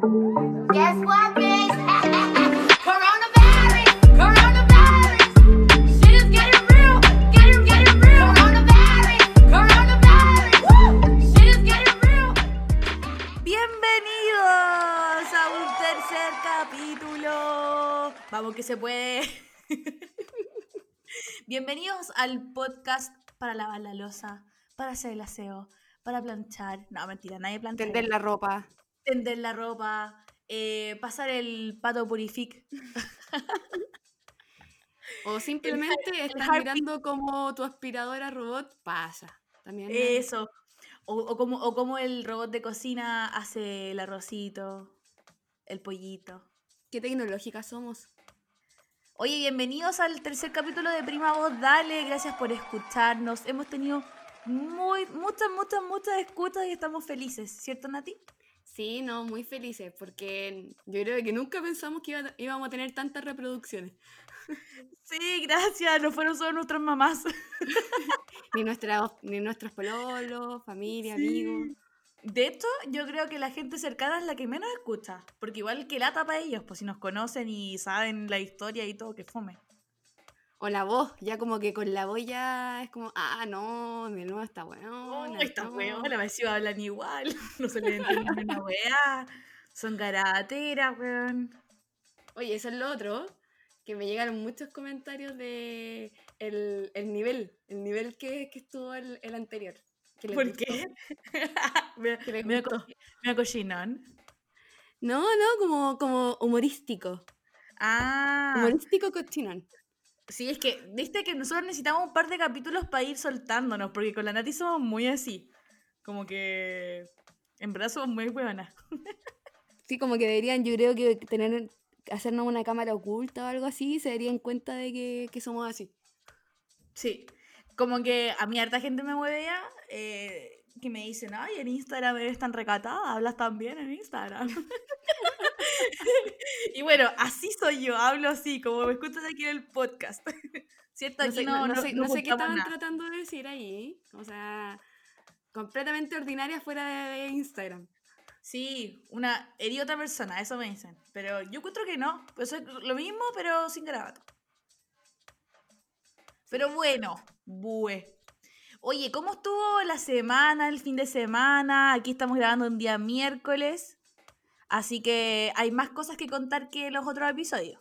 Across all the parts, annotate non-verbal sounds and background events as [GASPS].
Guess what, bitch? [LAUGHS] Coronavirus, coronavirus. Shit is getting real, getting, getting real. Coronavirus, coronavirus. Woo! Shit is getting real. Bienvenidos a un tercer capítulo. Vamos que se puede. [LAUGHS] Bienvenidos al podcast para lavar la losa, para hacer el aseo, para planchar. No, mentira, nadie plancha. Tender la ropa. Tender la ropa, eh, pasar el pato purific. [LAUGHS] O simplemente el estás Harpic. mirando como tu aspiradora robot pasa. También. Eso. O, o como, o como el robot de cocina hace el arrocito, el pollito. ¿Qué tecnológicas somos? Oye, bienvenidos al tercer capítulo de Prima Voz Dale. Gracias por escucharnos. Hemos tenido muy, muchas, muchas, muchas escuchas y estamos felices, ¿cierto, Nati? Sí, no, muy felices, porque yo creo que nunca pensamos que iba- íbamos a tener tantas reproducciones. Sí, gracias. No fueron solo nuestras mamás. [LAUGHS] Ni, nuestra, ni nuestros pololos, familia, amigos. De hecho, yo creo que la gente cercana es la que menos escucha. Porque igual que lata para ellos, pues si nos conocen y saben la historia y todo, que fome. O la voz, ya como que con la voz ya es como, ah, no, de nuevo está bueno. Oh, esta weona, me decía hablan igual. [LAUGHS] No se le entiende ni una weá. Son garateras, weón. Oye, eso es lo otro, que me llegaron muchos comentarios de el, el nivel, el nivel que, que estuvo el, el anterior. que ¿Por gustó. qué? [LAUGHS] me, Que me, gustó. co- me cochinón. No, no, como, como humorístico. Ah, Humorístico cochinón. Sí, es que, viste que nosotros necesitamos un par de capítulos para ir soltándonos, porque con la Nati somos muy así. Como que, en verdad somos muy buenas. [LAUGHS] Sí, como que deberían, yo creo que tener, hacernos una cámara oculta o algo así, se darían cuenta de que, que somos así. Sí, como que a mí harta gente me mueve ya, eh, que me dicen, ay, en Instagram eres tan recatada, hablas tan bien en Instagram. [LAUGHS] y bueno, así soy yo, hablo así, como me escuchas aquí en el podcast. [LAUGHS] ¿Cierto? No Aquí no, no no, sé, no no sé qué estaban nada. tratando de decir ahí. O sea, completamente ordinaria fuera de, de Instagram. Sí, una herí otra persona, eso me dicen. Pero yo encuentro que no, pues es lo mismo, pero sin garabato. Pero bueno, bue. Oye, ¿cómo estuvo la semana, el fin de semana? Aquí estamos grabando un día miércoles. Así que hay más cosas que contar que los otros episodios.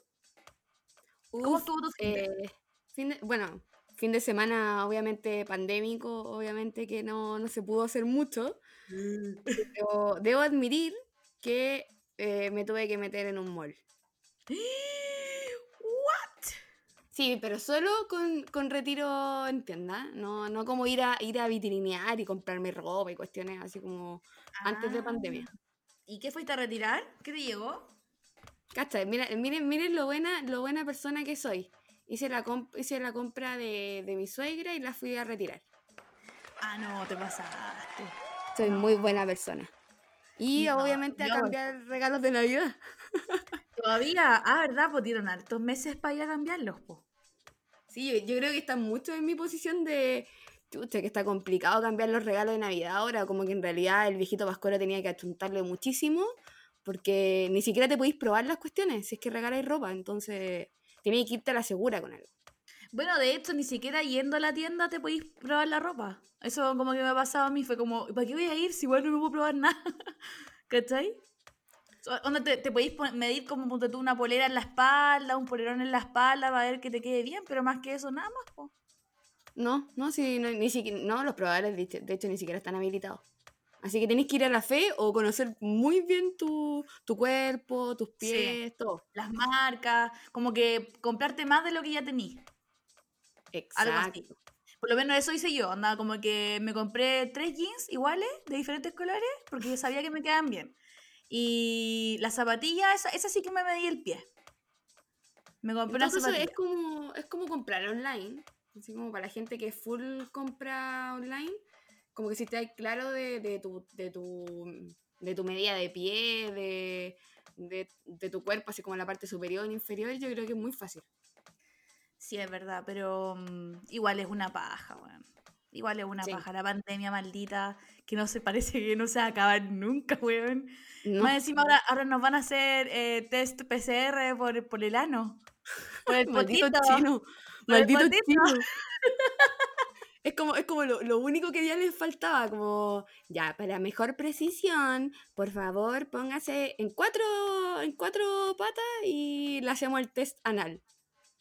¿Cómo estuvo tu fin de? eh, fin de- bueno, fin de semana obviamente pandémico, obviamente que no, no se pudo hacer mucho, pero debo admitir que eh, me tuve que meter en un mall. [LAUGHS] Sí, pero solo con, con retiro en tienda, no, no como ir a ir a vitrinear y comprarme ropa y cuestiones así como antes de pandemia. Ah, ¿Y qué fuiste a retirar? ¿Qué te llegó? Cacha, miren, miren lo buena, lo buena persona que soy. Hice la, comp- hice la compra de, de mi suegra y la fui a retirar. Ah, no, te pasaste. Soy muy buena persona. Y No, obviamente a cambiar regalos de Navidad. [LAUGHS] Todavía, ah, ¿verdad? Pues dieron hartos meses para ir a cambiarlos, po. Sí, yo, creo que están mucho en mi posición de, chucha, que está complicado cambiar los regalos de Navidad ahora, como que en realidad el viejito Pascuero tenía que achuntarle muchísimo, porque ni siquiera te podéis probar las cuestiones, si es que regaláis ropa, entonces tenéis que irte a la segura con algo. Bueno, de hecho, ni siquiera yendo a la tienda te podéis probar la ropa. Eso como que me ha pasado a mí, fue como, ¿para qué voy a ir si igual no me puedo probar nada? [LAUGHS] ¿Cachai? Onda te, te podéis medir como ponte tú una polera en la espalda, un polerón en la espalda para ver que te quede bien, pero más que eso, nada más, po. No, no, sí, no, ni siquiera, no, los probadores de hecho, de hecho ni siquiera están habilitados. Así que tenéis que ir a la fe o conocer muy bien tu, tu cuerpo, tus Sí. pies, todo. Las marcas, como que comprarte más de lo que ya tenís. Algo así. Exacto. Por lo menos eso hice yo, andaba como que me compré tres jeans iguales, de diferentes colores, porque yo sabía que me quedaban bien. Y la zapatilla, esa, esa sí que me medí el pie. Me compré una Entonces zapatilla. es como, es como comprar online, así como para la gente que full compra online, como que si te claro de, de tu, de, tu, de tu medida de pie, de, de, de tu cuerpo, así como la parte superior e inferior, yo creo que es muy fácil. Sí, es verdad, pero mm, igual es una paja, weón. Igual es una Sí. paja la pandemia maldita, que no se parece que no se va a acabar nunca, weón. No, Más encima ahora, ahora nos van a hacer eh, test PCR por, por el ano. Por el [LAUGHS] maldito potito. chino. [LAUGHS] Maldito potito. chino. [LAUGHS] Es como, es como lo, lo único que ya les faltaba, como, ya, para mejor precisión, por favor, póngase en cuatro, en cuatro patas y le hacemos el test anal.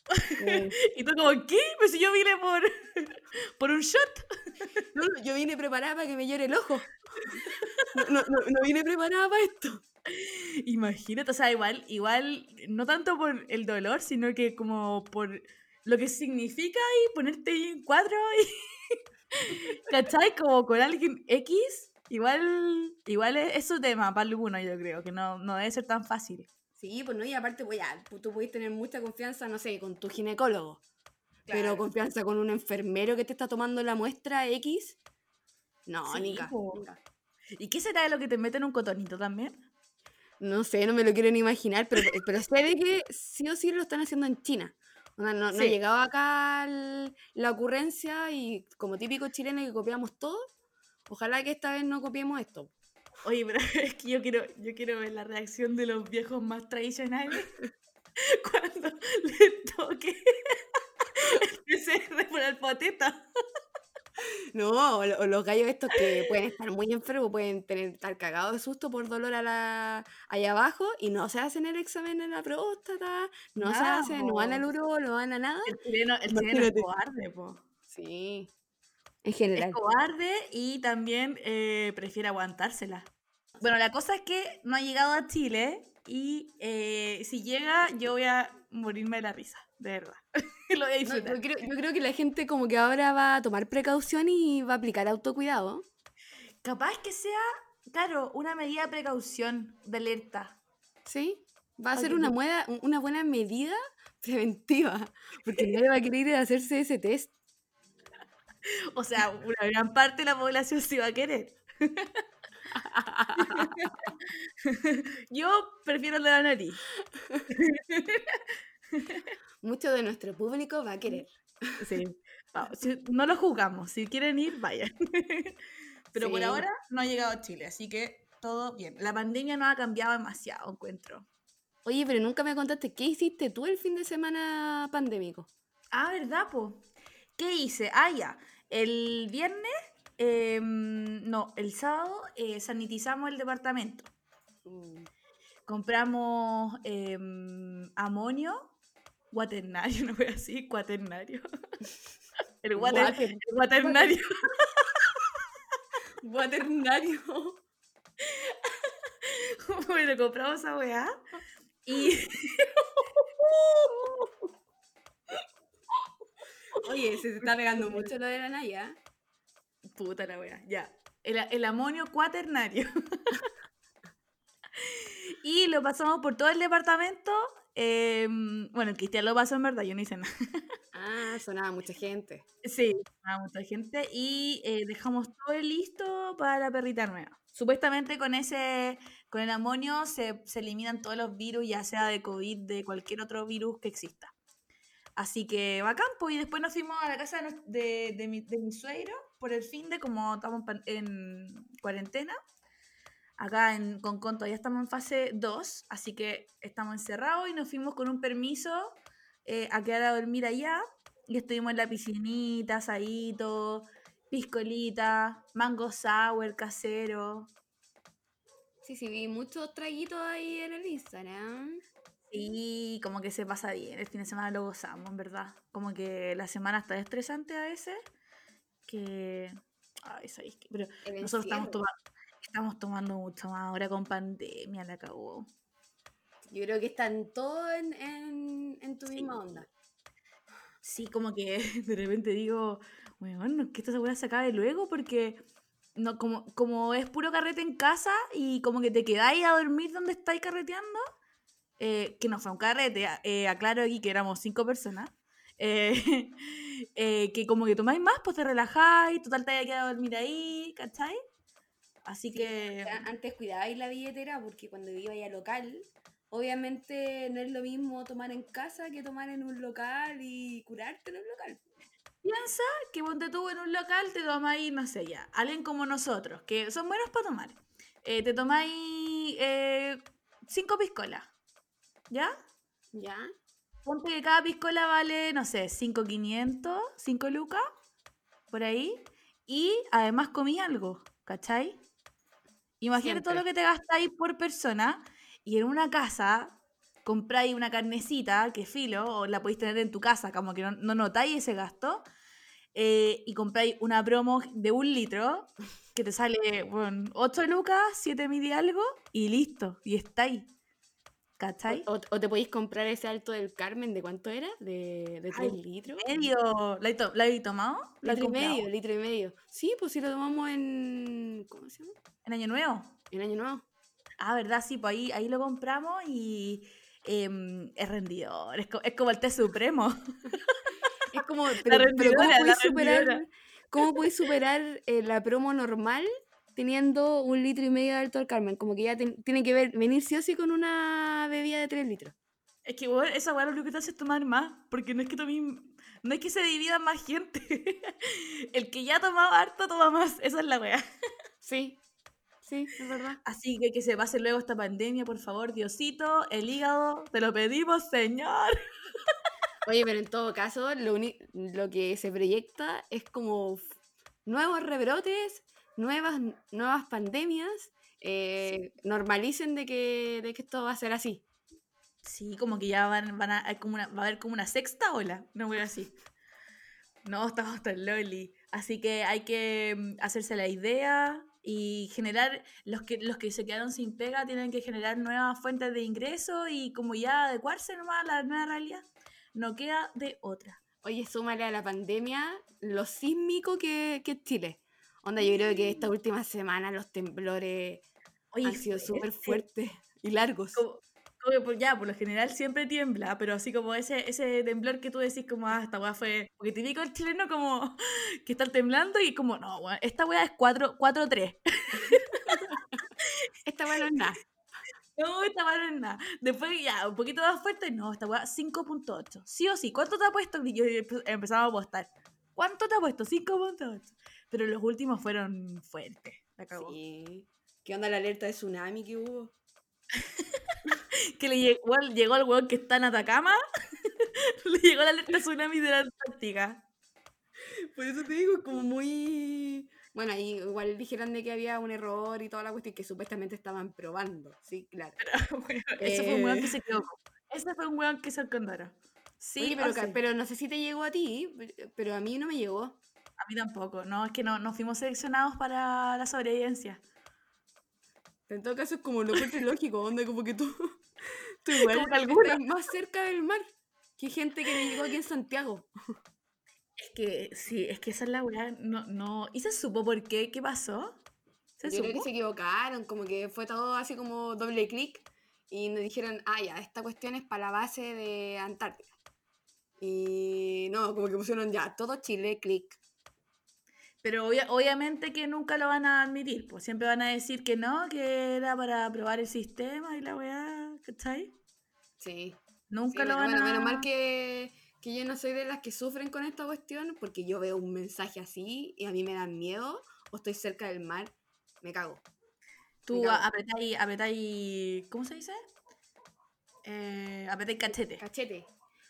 [LAUGHS] Y tú como, ¿qué? Pues si yo vine por, [LAUGHS] por un shot. no, [LAUGHS] no, yo vine preparada para que me llore el ojo. No, no, vine preparada para esto. Imagínate, o sea, igual, igual, no tanto por el dolor, sino que como por lo que significa y ponerte ahí en cuatro y. ¿Cachai? Como con alguien X, igual, igual es, es su tema para alguno, yo creo, que no, no debe ser tan fácil. Sí, pues no, y aparte, pues ya, tú puedes tener mucha confianza, no sé, con tu ginecólogo. Pero Claro. confianza con un enfermero que te está tomando la muestra X. No, Sí, Nica. po. Nica. ¿Y qué será de lo que te meten un cotonito también? No sé, no me lo quiero ni imaginar, pero, pero sé de que sí o sí lo están haciendo en China. Onda, no, no ha llegado acá el- la ocurrencia y como típico chileno que copiamos todo, ojalá que esta vez no copiemos esto. Oye, pero [LAUGHS] es que yo quiero, yo quiero ver la reacción de los viejos más tradicionales [LAUGHS] cuando les toque [LAUGHS] el por el poteta. No, o, lo- o los gallos estos que pueden estar muy enfermos, pueden tener, estar cagados de susto por dolor a la, allá abajo y no se hacen el examen en la próstata, no se hacen, no van al urólogo, no van a nada. El chileno, el chileno es cobarde, po. Sí, en Es cobarde y también eh, prefiere aguantársela. Bueno, la cosa es que no ha llegado a Chile y eh, si llega yo voy a morirme de la risa, de verdad. [LAUGHS] Lo voy a No, disfrutar. yo, creo, yo creo que la gente como que ahora va a tomar precaución y va a aplicar autocuidado. Capaz que sea, claro, una medida de precaución, de alerta. ¿Sí? Va a ser una, mueda- una buena medida preventiva, porque nadie va a querer ir a hacerse ese test. [LAUGHS] O sea, una gran parte de la población sí va a querer. [LAUGHS] Yo prefiero la nariz. [LAUGHS] Mucho de nuestro público va a querer. Sí. No lo jugamos. Si quieren ir, vayan. Pero por ahora no ha llegado a Chile, así que todo bien. La pandemia no ha cambiado demasiado, encuentro. Oye, pero nunca me contaste, ¿qué hiciste tú el fin de semana pandémico? Ah, ¿verdad, po? ¿Qué hice? Ah, ya. El viernes, em, no, el sábado eh, sanitizamos el departamento. Compramos em, amonio, cuaternario, [LAUGHS] no voy a decir cuaternario. [LAUGHS] El, water- Water- el cuaternario. Cuaternario. [LAUGHS] bueno, compramos esa weá. Y Oye, se te está pegando mucho lo de la Naya. Puta la wea, ya. El, el amonio cuaternario. [LAUGHS] y lo pasamos por todo el departamento. em, bueno, el Cristian lo pasó en verdad, yo no hice nada. Ah, sonaba mucha gente. Sí, a mucha gente. Y eh, dejamos todo listo para la perrita nueva. Supuestamente con ese, con el amonio se, se eliminan todos los virus, ya sea de COVID, de cualquier otro virus que exista. Así que bacán, pues, y después nos fuimos a la casa de, de, mi, de suegro por el fin de, como estamos en cuarentena. Acá en Concon todavía estamos en fase 2, así que estamos encerrados y nos fuimos con un permiso eh, a quedar a dormir allá. Y estuvimos en la piscinita, asadito, piscolita, mango sour casero. Sí, sí, vi muchos traguitos ahí en el Instagram. Y como que se pasa bien, el fin de semana lo gozamos, en verdad. Como que la semana está estresante a veces. Que. Ay, ¿sabéis qué? Pero El nosotros estamos tomando, estamos tomando mucho más ahora con pandemia, la acabó. Yo creo que están todos en, en, en tu Sí. misma onda. Sí, como que [LAUGHS] de repente digo, bueno, que esta weá se acabe luego porque no, como, como es puro carrete en casa y como que te quedáis a dormir donde estáis carreteando, eh, que no fue un carrete, eh, aclaro aquí que éramos cinco personas, eh, [LAUGHS] eh, que como que tomáis más, pues te relajáis, total te haya quedado a dormir ahí, ¿cachai? Así que... Antes cuidabais la billetera porque cuando iba al local, obviamente no es lo mismo tomar en casa que tomar en un local y curarte en un local. piensa que ponte tú en un local, te tomáis, no sé ya, alguien como nosotros, que son buenos para tomar. Eh, te tomáis eh, cinco piscolas, ¿ya? ¿Ya? Ponte que cada piscola vale, no sé, 5.500, 5 lucas, por ahí. Y además comí algo, ¿cachai? Imagínate todo lo que te gastáis por persona y en una casa compráis una carnecita, que filo, o la podéis tener en tu casa, como que no, no notáis ese gasto. eh, y compráis una promo de un litro que te sale, bueno, 8 lucas, 7 mil y algo, y listo, y estáis. ¿Cachai? O, o te podéis comprar ese alto del Carmen, ¿de cuánto era? ¿De, de 3 Ay, litros? medio. ¿La to- la he tomado? ¿La Litro y medio, litro y medio. Sí, pues si lo tomamos en. ¿Cómo se llama? ¿En Año Nuevo? En Año Nuevo. Ah, ¿verdad? Sí, pues ahí, ahí lo compramos y em, es rendidor. Es, co- es como el té supremo. [LAUGHS] Es como. Pero, pero rendidora, ¿cómo la podéis superar. ¿cómo podéis superar eh, la promo normal teniendo un litro y medio de alto del Carmen? Como que ya ten- tiene que ver, venir sí o sí con una bebida de 3 litros. Es que, bueno, esa weá lo único que te hace es tomar más. Porque no es que. No es que se divida más gente. [LAUGHS] el que ya tomaba harto toma más. Esa es la weá. [LAUGHS] Sí, sí, es verdad. Así que que se pase luego esta pandemia, por favor, Diosito. El hígado, te lo pedimos, señor. [LAUGHS] Oye, pero en todo caso, lo, lo que se proyecta es como nuevos rebrotes, nuevas, nuevas pandemias. eh, Normalicen de que, de que esto va a ser así. Sí, como que ya van, van a, hay como una, va a haber como una sexta ola, no voy así. No, estamos tan loli. Así que hay que mm, hacerse la idea y generar, los que, los que se quedaron sin pega tienen que generar nuevas fuentes de ingreso y como ya adecuarse nomás a la nueva realidad. No queda de otra. Oye, súmale a la pandemia lo sísmico que, que es Chile. Onda, yo creo que esta última semana los temblores Oye, han sido súper fuertes y largos. como- como ya, por lo general siempre tiembla, pero así como ese, ese temblor que tú decís como, ah, esta weá fue... Porque típico el chileno como [LAUGHS] que está temblando y como, no, weá, esta weá es 4 4-3. [LAUGHS] Esta bueno es nada. [LAUGHS] No, esta weá no es nada. Después ya, un poquito más fuerte, no, esta weá 5.8. Sí o sí, ¿cuánto te ha puesto? Y yo empe- empezaba a apostar. ¿Cuánto te ha puesto? 5.8. Pero los últimos fueron fuertes. La cagó. Sí. ¿Qué onda la alerta de tsunami que hubo? [LAUGHS] Que le llegó, llegó al weón que está en Atacama. [LAUGHS] le llegó la alerta tsunami de la Antártica. Por eso te digo, como muy... Bueno, ahí igual dijeron de que había un error y toda la cuestión que supuestamente estaban probando. Sí, claro. [LAUGHS] Bueno, ese fue un weón que Eh. se equivocó. Ese fue un weón que se condora. Sí, Oye, pero, ca- sí. pero no sé si te llegó a ti, pe- pero a mí no me llegó. A mí tampoco. No, es que no, no fuimos seleccionados para la sobrevivencia. En todo caso es como lo encuentro [LAUGHS] lógico, onda como que tú, [LAUGHS] tú igual estás más cerca del mar que gente que me llegó aquí en Santiago. Es que, sí, es que esa es la weá. No, no. ¿Y se supo por qué? ¿Qué pasó? ¿Se Yo creo que supo? se equivocaron, como que fue todo así como doble clic y nos dijeron, ah, ya, esta cuestión es para la base de Antártida. Y no, como que pusieron ya, todo Chile, clic. Pero obvia- obviamente que nunca lo van a admitir. Pues siempre van a decir que no, que era para probar el sistema y la weá. ¿Cachai? Sí. Nunca Sí, lo bueno, van bueno, a. menos mal que, que yo no soy de las que sufren con esta cuestión, porque yo veo un mensaje así y a mí me da miedo, o estoy cerca del mar, me cago. Tú apretáis, apretáis. ¿Cómo se dice? Eh, apretáis cachete. Cachete.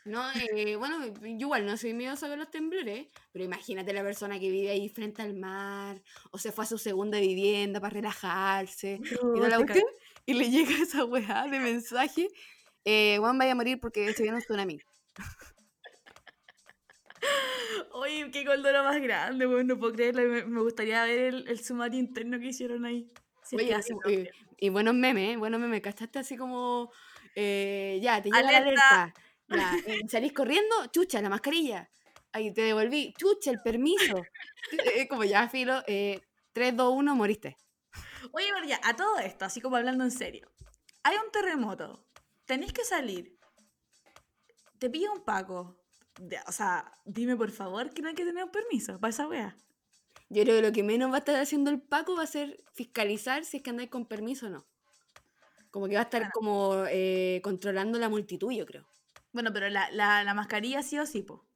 No, eh, bueno, yo igual no soy miedosa con los temblores, pero imagínate la persona que vive ahí frente al mar, o se fue a su segunda vivienda para relajarse, [LAUGHS] y, la y le llega [LAUGHS] esa weá de mensaje, eh, Juan vaya a morir porque se viene un tsunami. Oye, qué goldoro más grande, weón. No puedo creerlo. Me, me gustaría ver el, el sumario interno que hicieron ahí. Si es que Oye, hacen y, y- y buenos memes, ¿eh? buenos memes, ¿cachaste? Así como, eh, ya, te llega la Alerta. Ya, eh, salís corriendo, chucha, la mascarilla, ahí te devolví, chucha, el permiso, [LAUGHS] Eh, como ya, filo, eh, 3, 2, 1, moriste. Oye, pero ya, a todo esto, así como hablando en serio. Hay un terremoto. Tenés que salir. Te pide un paco. De- o sea, dime por favor que no hay que tener un permiso para esa wea. Yo creo que lo que menos va a estar haciendo el Paco va a ser fiscalizar si es que andáis con permiso o no. Como que va a estar como eh, controlando la multitud, yo creo. Bueno, pero la, la, la mascarilla sí o sí, po.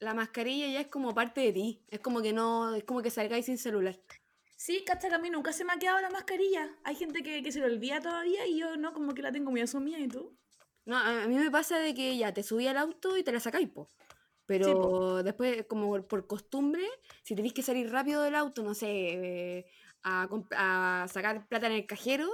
la mascarilla ya es como parte de ti. Es como que no, es como que salgáis sin celular. Sí, cacha que a mí nunca se me ha quedado la mascarilla. Hay gente que, que se le olvida todavía y yo no, como que la tengo muy asumida y tú. No, a mí me pasa de que ya te subí al auto y te la sacáis, po. Pero después, como por- costumbre, si tenéis que salir rápido del auto, no sé, eh, a, a sacar plata en el cajero,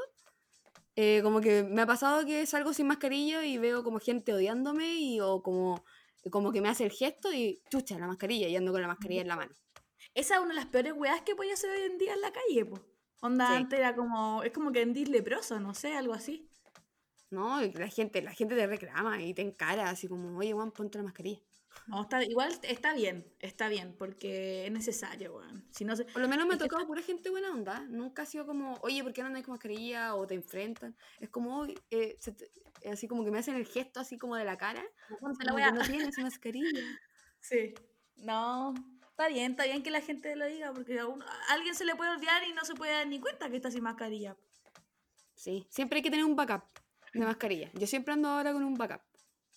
eh, como que me ha pasado que salgo sin mascarilla y veo como gente odiándome y o como, como que me hace el gesto y chucha, la mascarilla y ando con la mascarilla en la mano. Esa es una de las peores weas que podía hacer hoy en día en la calle, po. Onda, Sí. antes era como, es como que Andy leproso, no sé, algo así. ¿No? La gente, la gente te reclama y te encara así como, oye, Juan, ponte la mascarilla. No, está, igual está bien, está bien, porque es necesario, weón. Si no se... Por lo menos me ha tocado pura gente buena onda. Nunca ha sido como, oye, ¿por qué no andas con mascarilla? O te enfrentan. Es como, eh, te- eh, así como que me hacen el gesto así como de la cara. Ponte la no tienes mascarilla. [LAUGHS] Sí. No, está bien, está bien que la gente lo diga, porque a, uno- a alguien se le puede olvidar y no se puede dar ni cuenta que está sin mascarilla. Sí, siempre hay que tener un backup de mascarilla. Yo siempre ando ahora con un backup.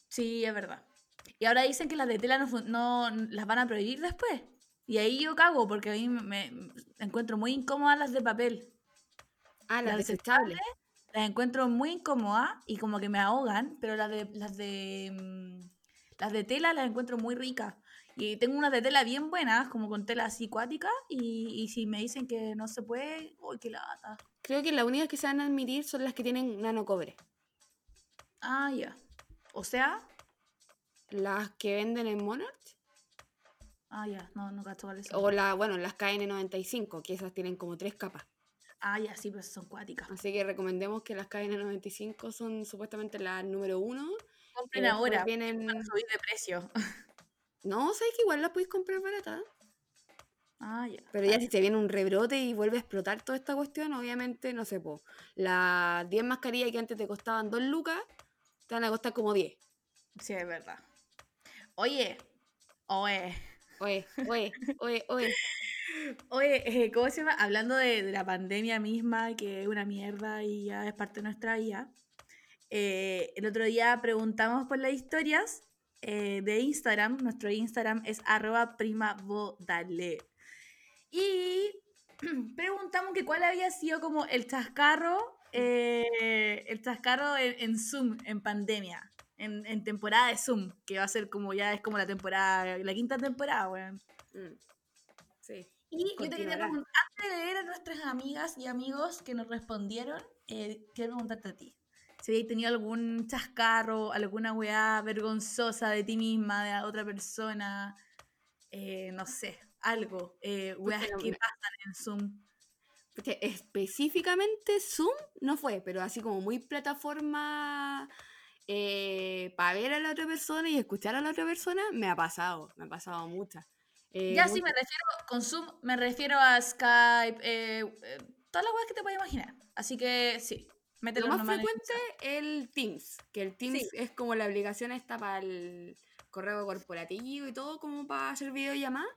Sí, es verdad. Y ahora dicen que las de tela no, no las van a prohibir después. Y ahí yo cago, porque a mí me, me encuentro muy incómodas las de papel. Ah, las Las desechables. Las encuentro muy incómodas y como que me ahogan, pero las de las de mm, las de tela las encuentro muy ricas. Y tengo unas de tela bien buenas, como con tela así cuática, y, y si me dicen que no se puede, uy, qué lata. Creo que las únicas que se van a admitir son las que tienen nanocobre. Ah, ya. O sea, Las que venden en Monarch. ah, ya, no, no cacho cuáles. O la, bueno, las KN95, que esas tienen como tres capas. Ah, ya, sí, pero son cuáticas. Así que recomendemos que las KN95 son supuestamente las número uno. Compren ahora. Vienen... Van a subir de precio. [LAUGHS] No, sabes que igual las podéis comprar barata. Ah, ya. Pero ya si te viene un rebrote y vuelve a explotar toda esta cuestión, obviamente, no sé, po, las 10 mascarillas que antes te costaban 2 lucas, te van a costar como 10. Sí, es verdad. Oye, oye, Oye, oye, oye, oye. [LAUGHS] oye, eh, ¿cómo se llama? Hablando de, de la pandemia misma, que es una mierda y ya es parte de nuestra vida. eh, el otro día preguntamos por las historias eh, de Instagram. Nuestro Instagram es arroba primavodale. Y [CLEARS THROAT] preguntamos que cuál había sido como el chascarro, eh, el chascarro en, en Zoom, en pandemia, en, en temporada de Zoom, que va a ser como ya es como la temporada, la quinta temporada, weón. Mm. Sí. Y yo te quería preguntar, antes de leer a nuestras amigas y amigos que nos respondieron, eh, quiero preguntarte a ti. Si habéis tenido algún chascarro, alguna weá vergonzosa de ti misma, de otra persona, eh, no sé, algo, eh, weas que pasan en Zoom. Específicamente Zoom no fue, pero así como muy plataforma para ver a la otra persona y escuchar a la otra persona, me ha pasado, me ha pasado muchas. Eh, ya sí me refiero, con Zoom me refiero a Skype, eh, eh, todas las weas que te puedas imaginar. Así que sí, mételo Lo más frecuente el Teams, que el Teams Sí. es como la aplicación esta para el correo corporativo y todo, como para hacer videollamadas.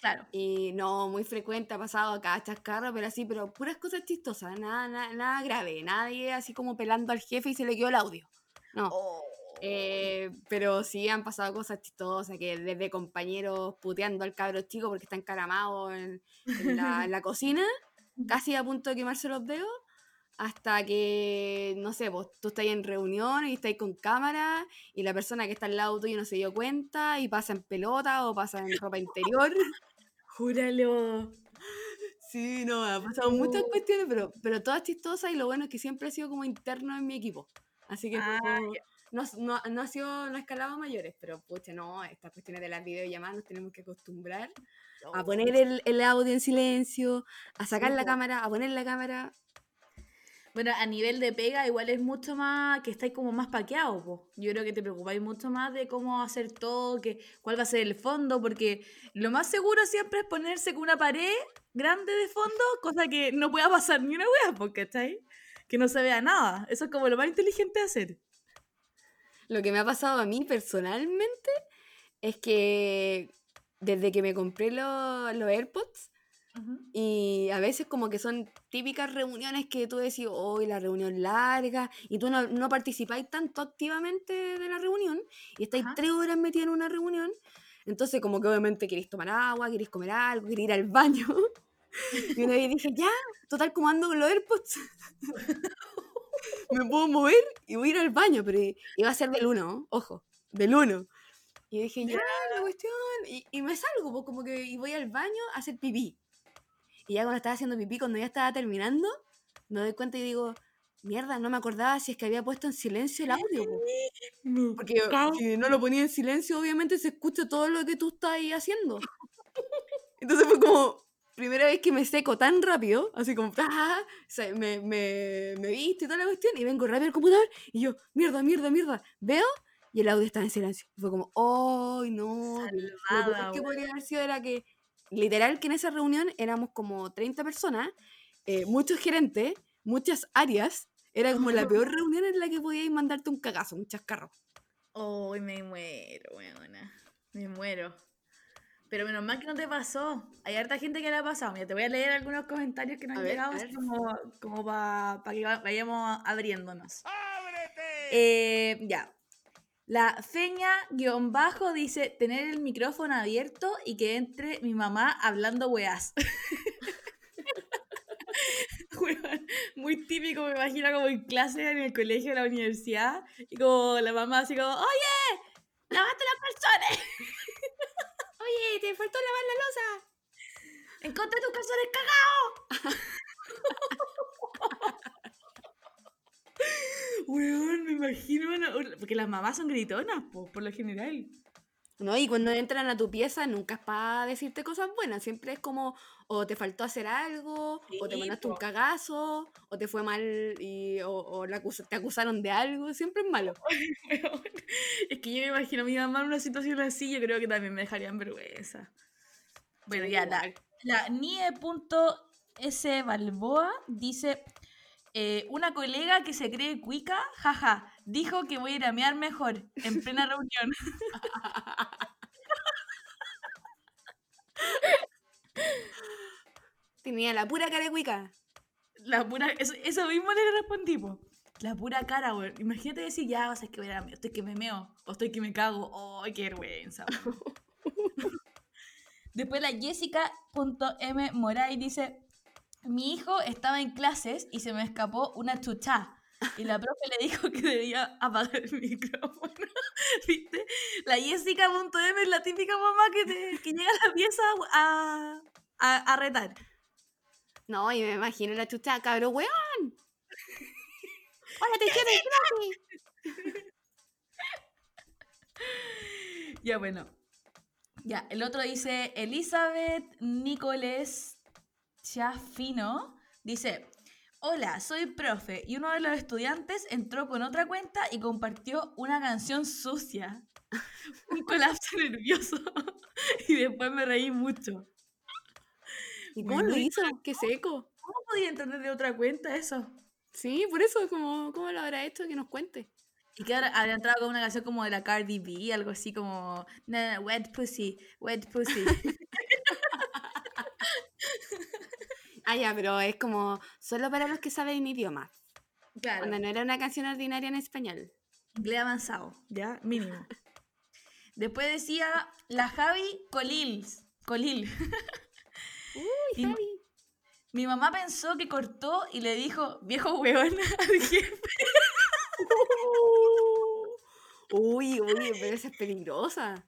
Claro. Y no, muy frecuente, ha pasado acá chascarro, pero así, pero puras cosas chistosas, nada, nada, nada grave, nadie así como pelando al jefe y se le quedó el audio. No. Oh. Eh, pero sí han pasado cosas chistosas, que desde compañeros puteando al cabro chico porque está encaramado en, en la, en la cocina, [LAUGHS] casi a punto de quemarse los dedos, hasta que, no sé, pues tú estás en reunión y estás con cámara y la persona que está al lado tuyo no se dio cuenta y pasa en pelota o pasa en ropa interior. [LAUGHS] Júralo. Sí, no, ha pasado muchas cuestiones, pero, pero todas chistosas y lo bueno es que siempre ha sido como interno en mi equipo. Así que Ah, como- no, no, no ha sido, no escalado mayores, pero pucha, no, estas cuestiones de las videollamadas nos tenemos que acostumbrar a poner el, el audio en silencio, a sacar la cámara, a poner la cámara. Bueno, a nivel de pega, igual es mucho más que estáis como más paqueados, po. Yo creo que te preocupáis mucho más de cómo hacer todo, que, cuál va a ser el fondo, porque lo más seguro siempre es ponerse con una pared grande de fondo, cosa que no pueda pasar ni una wea, porque ¿cachai? Que no se vea nada. Eso es como lo más inteligente de hacer. Lo que me ha pasado a mí personalmente es que desde que me compré lo- los AirPods, Y a veces como que son típicas reuniones que tú decís, hoy la reunión larga, y tú no, no participáis tanto activamente de la reunión, y estáis tres horas metidos en una reunión, Entonces, como que obviamente queréis tomar agua, queréis comer algo, queréis ir al baño. [LAUGHS] Y una vez dije, ya, total, como ando con los AirPods, me puedo mover y voy a ir al baño, pero iba a ser del 1, ojo, del 1. Y dije, ya, la cuestión, y, y me salgo, pues, como que y voy al baño a hacer pipí. Y ya cuando estaba haciendo pipí, cuando ya estaba terminando, me doy cuenta y digo, mierda, no me acordaba si es que había puesto en silencio el audio. po". Porque si no lo ponía en silencio, obviamente se escucha todo lo que tú estás ahí haciendo. [LAUGHS] Entonces fue como, primera vez que me seco tan rápido, así como, ¡ah! o sea, me, me, me viste y toda la cuestión, y vengo rápido al computador, y yo, mierda, mierda, mierda, veo, y el audio estaba en silencio. Y fue como, ¡ay, no! Lo peor Salvada, que weón. podría haber sido era que, literal, que en esa reunión éramos como 30 personas, eh, muchos gerentes, muchas áreas, era como la peor [LAUGHS] reunión en la que podíais mandarte un cagazo, un chascarro. Uy, me muero, weona. Me muero. Pero menos mal que no te pasó. Hay harta gente que le ha pasado. Mira, te voy a leer algunos comentarios que nos A han ver, llegado ver. como, como para que va- vayamos abriéndonos. Eh, ya. La feña guion bajo dice tener el micrófono abierto y que entre mi mamá hablando weás. [LAUGHS] Weón, Muy típico, me imagino como en clase en el colegio, en la universidad, y como la mamá así como, oye, lavaste los calzones, [LAUGHS] Oye, te faltó lavar la losa. encontré tus calzones cagados. [LAUGHS] Weón, me imagino, una- porque las mamás son gritonas, po, por lo general. No, y cuando entran a tu pieza nunca es para decirte cosas buenas, siempre es como o te faltó hacer algo, o te Sí, mandaste un po. cagazo, o te fue mal y, o, o la acus- te acusaron de algo, siempre es malo. [LAUGHS] Es que yo me imagino a mi mamá en una situación así, yo creo que también me dejarían vergüenza. Bueno, Sí, ya, la, la nie.s Balboa dice, eh, una colega que se cree cuica, jaja, dijo que voy a ir a mear mejor en plena reunión. Tenía la pura cara de cuica. La pura, eso, eso mismo le respondí, po. La pura cara, weón. Imagínate decir, ya, o sea, es que voy a estoy que me meo, o estoy que me cago. ¡Ay, qué vergüenza! [LAUGHS] Después la Jessica.m Moray dice, mi hijo estaba en clases y se me escapó una chucha. Y la profe le dijo que debía apagar el [LAUGHS] micrófono. ¿Viste? La Jessica.m es la típica mamá que, te- que llega a la pieza a, a, a retar. No, y me imagino la chucha, cabrón, weón. Hola, te quiero. [LAUGHS] Ya, bueno. Ya, el otro dice Elizabeth Nicoles Chafino. Dice, hola, soy profe y uno de los estudiantes entró con otra cuenta y compartió una canción sucia. [LAUGHS] Un colapso nervioso. [LAUGHS] y después me reí mucho. ¿Y cómo lo hizo? Qué seco. ¿Cómo podía entender de otra cuenta eso? Sí, por eso, como, ¿cómo lo habrá hecho? Que nos cuente. Y que había entrado con una canción como de la Cardi B, algo así como "Na, na, Wet Pussy, Wet Pussy. [LAUGHS] Ah, ya, pero es como solo para los que saben idioma. claro. Cuando no era una canción ordinaria en español. Inglés avanzado, ¿ya? Mínimo. Después decía la Javi Colil. Colil. [LAUGHS] Uy, Javi. Mi mamá pensó que cortó y le dijo, viejo hueón [LAUGHS] al jefe. [LAUGHS] Uy, uy, pero esa es peligrosa.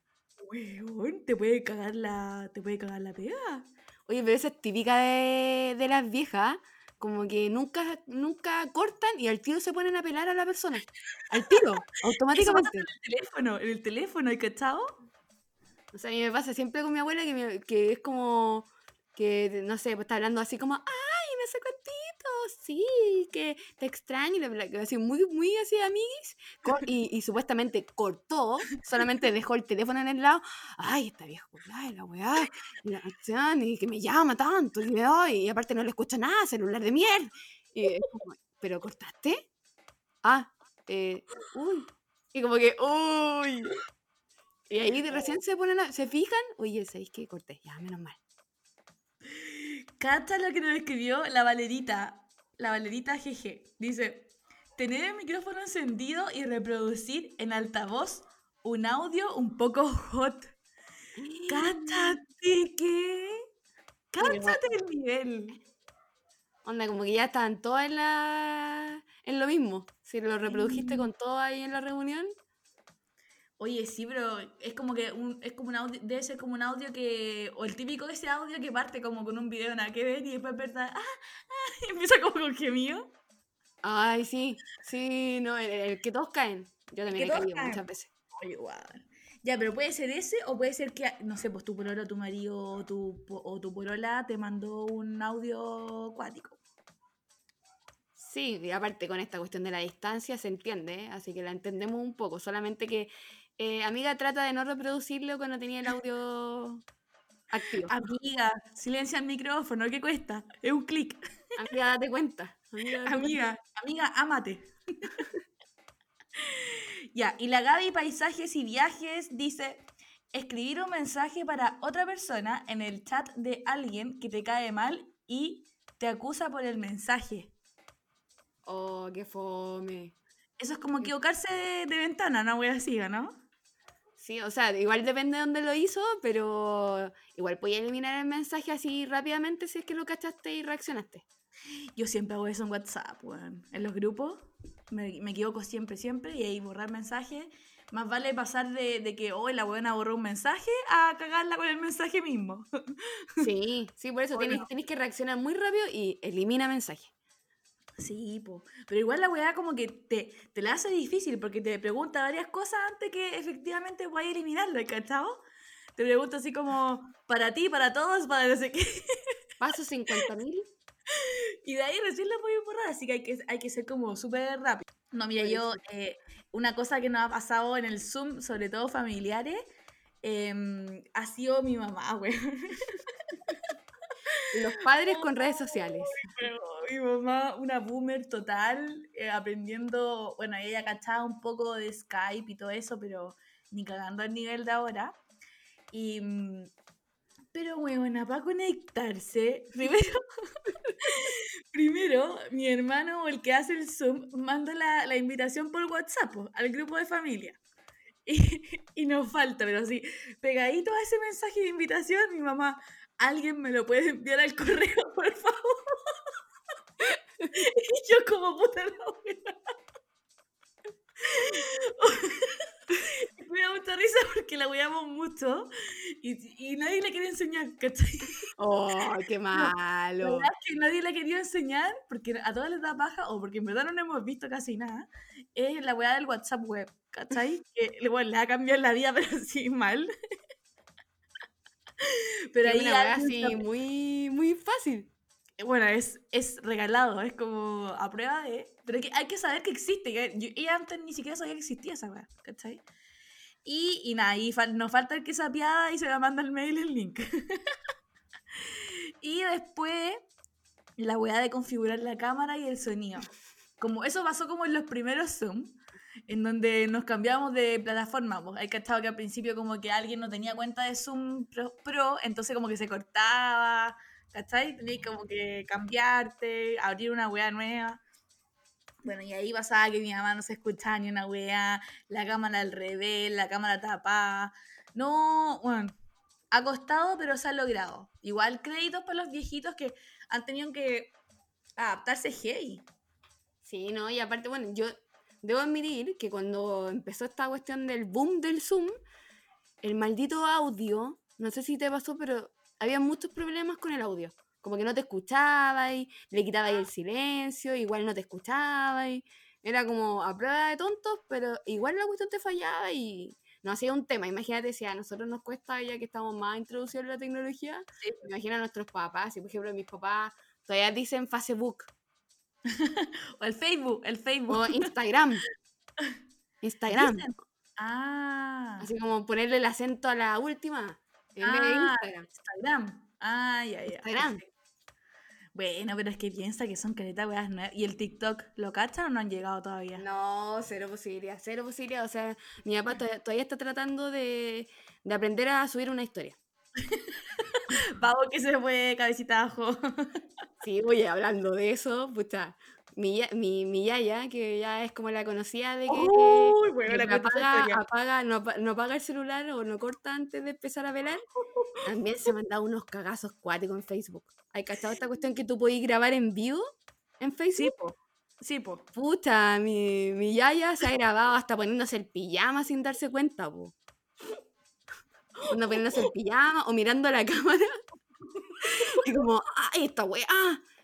Hueón, te puede cagar la, te puede cagar la pega. Oye, pero esa es típica de, de las viejas. Como que nunca, nunca cortan y al tiro se ponen a pelar a la persona. Al tiro, [LAUGHS] Eso automáticamente. en el teléfono, en el teléfono, ¿hay cachado? O sea, a mí me pasa siempre con mi abuela que, me- que es como que, no sé, pues está hablando así como, ay, no sé cuántito, sí, que te extraño, y bla, bla, bla", así muy, muy así amiguis, [LAUGHS] y, y supuestamente cortó, solamente dejó el teléfono en el lado, ay, esta vieja culiá, y la weá, y la cuestión, y que me llama tanto, y, doy, y aparte no le escucho nada, celular de miel, y ¿pero cortaste? Ah, eh, uy, y como que, uy, y ahí de recién se ponen, a- se fijan, oye, ¿sabéis que corté? Ya, menos mal. Cacha lo que nos escribió la Valerita, la Valerita GG. Dice, tener el micrófono encendido y reproducir en altavoz un audio un poco hot. Cáchate que. Cáchate el nivel. Onda, como que ya estaban todas en, la... en lo mismo. Si lo reprodujiste Sí. con todo ahí en la reunión. Oye, sí, pero es como que un, es como un audio, debe ser como un audio que, o el típico de ese audio que parte como con un video nada que ver y después verdad, ah, ah, [LAUGHS] y empieza como con gemido. Ay, sí, sí, no, el, el que todos caen. Yo también he caído caen. muchas veces. Oye, guau. Ya, pero puede ser ese o puede ser que, no sé, pues tu pololo, tu marido o tu, o tu polola te mandó un audio cuático. Sí, y aparte con esta cuestión de la distancia se entiende, ¿eh? así que la entendemos un poco. Solamente que, eh, amiga, trata de no reproducirlo cuando tenía el audio [LAUGHS] activo. Amiga, silencia el micrófono, ¿qué cuesta? Es un clic. Amiga, date cuenta. Amiga, date cuenta. Amiga, amiga, ámate. [LAUGHS] ya, y la Gaby Paisajes y Viajes dice, escribir un mensaje para otra persona en el chat de alguien que te cae mal y te acusa por el mensaje. Oh, qué fome. Eso es como equivocarse de, de ventana, no voy así, ¿no? Sí, o sea, igual depende de dónde lo hizo, pero igual podía eliminar el mensaje así rápidamente si es que lo cachaste y reaccionaste. Yo siempre hago eso en WhatsApp, weón. En los grupos me, me equivoco siempre, siempre y ahí borrar mensaje. Más vale pasar de, de que hoy la buena borró un mensaje a cagarla con el mensaje mismo. Sí, sí, por eso [LAUGHS] Bueno. tienes, tienes que reaccionar muy rápido y elimina mensaje. Sí, po. Pero igual la weá como que te, te la hace difícil porque te pregunta varias cosas antes que efectivamente voy a eliminarlo, ¿cachado? Te pregunta así como, para ti, para todos, para no sé qué. [LAUGHS] Paso 50 mil. Y de ahí recién la voy a borrar, así que hay que, hay que ser como súper rápido. No, mira, yo, eh, una cosa que nos ha pasado en el Zoom, sobre todo familiares, em, ha sido mi mamá, güey. [LAUGHS] Los padres con redes sociales. Pero mi mamá, una boomer total, eh, aprendiendo, bueno, ella cachaba un poco de Skype y todo eso, pero ni cagando al nivel de ahora. Y, mm, pero bueno, para conectarse, [LAUGHS] primero, primero, mi hermano o el que hace el Zoom manda la, la invitación por WhatsApp al grupo de familia. [LAUGHS] Y, y nos falta, pero sí, pegadito a ese mensaje de invitación, mi mamá, alguien me lo puede enviar al correo, [LAUGHS] por favor. Y yo como puta la. Me da mucha risa porque la weamos mucho y, y nadie le quiere enseñar, ¿cachai? Oh, qué La malo. verdad es que nadie le quería enseñar porque a todas les da paja o porque en verdad no hemos visto casi nada. Es la weá del WhatsApp web, ¿cachai? Que bueno, le va a cambiar la vida, [LAUGHS] pero sí mal. [LAUGHS] Pero ahí una así se- muy, muy fácil. bueno, es, es regalado, es como a prueba de... Pero que hay que saber que existe. que yo, ella antes ni siquiera sabía que existía esa weá, ¿cachai? Y, y nada, y nos falta el que sapiada y se la manda el mail el link. [LAUGHS] y después la weá de configurar la cámara y el sonido. Como eso pasó como en los primeros Zoom, en donde nos cambiamos de plataforma. Pues, hay cachado que al principio como que alguien no tenía cuenta de Zoom Pro, Pro, entonces como que se cortaba, ¿cachai? Tenías como que cambiarte, abrir una weá nueva. Bueno, y ahí pasaba que mi mamá no se escuchaba ni una weá, la cámara al revés, la cámara tapada. No, bueno, ha costado, pero se ha logrado. Igual créditos para los viejitos que han tenido que adaptarse heavy. Sí, no, y aparte, bueno, yo debo admitir que cuando empezó esta cuestión del boom del Zoom, el maldito audio, no sé si te pasó, pero había muchos problemas con el audio. Como que no te escuchaba y le quitaba el silencio, igual no te escuchaba y era como a prueba de tontos, pero igual la cuestión te fallaba y no hacía un tema. Imagínate si a nosotros nos cuesta ya que estamos más introducidos en la tecnología, Sí. imagina a nuestros papás, si por ejemplo mis papás todavía dicen Facebook [LAUGHS] O el Facebook, el Facebook. o Instagram. [LAUGHS] Instagram. Ah, Así como ponerle el acento a la última en vez de Ah, Instagram. Instagram. Ah, ya, ya. Instagram. perfecto. Bueno, pero es que piensa que son caretas weas nuevas. ¿Y el TikTok lo cachan o no han llegado todavía? No, cero posibilidad, cero posibilidad. O sea, mi papá todavía, todavía está tratando de, de aprender a subir una historia. [LAUGHS] Vamos que se fue cabecita abajo. [LAUGHS] Sí, oye, hablando de eso, pucha, mi, mi, mi yaya, que ya es como la conocida de que, Uy, que weón, la apaga, apaga- no, apa- no apaga el celular o no corta antes de empezar a velar, también se mandaba unos cagazos cuáticos en Facebook. ¿Hay cachado esta cuestión que tú podías grabar en vivo en Facebook? Sí, po. Sí, po. Puta, mi, mi yaya se ha grabado hasta poniéndose el pijama sin darse cuenta, po. Onda poniéndose el pijama o mirando a la [LAUGHS] cámara. [LAUGHS] Y como, ay, esta weá,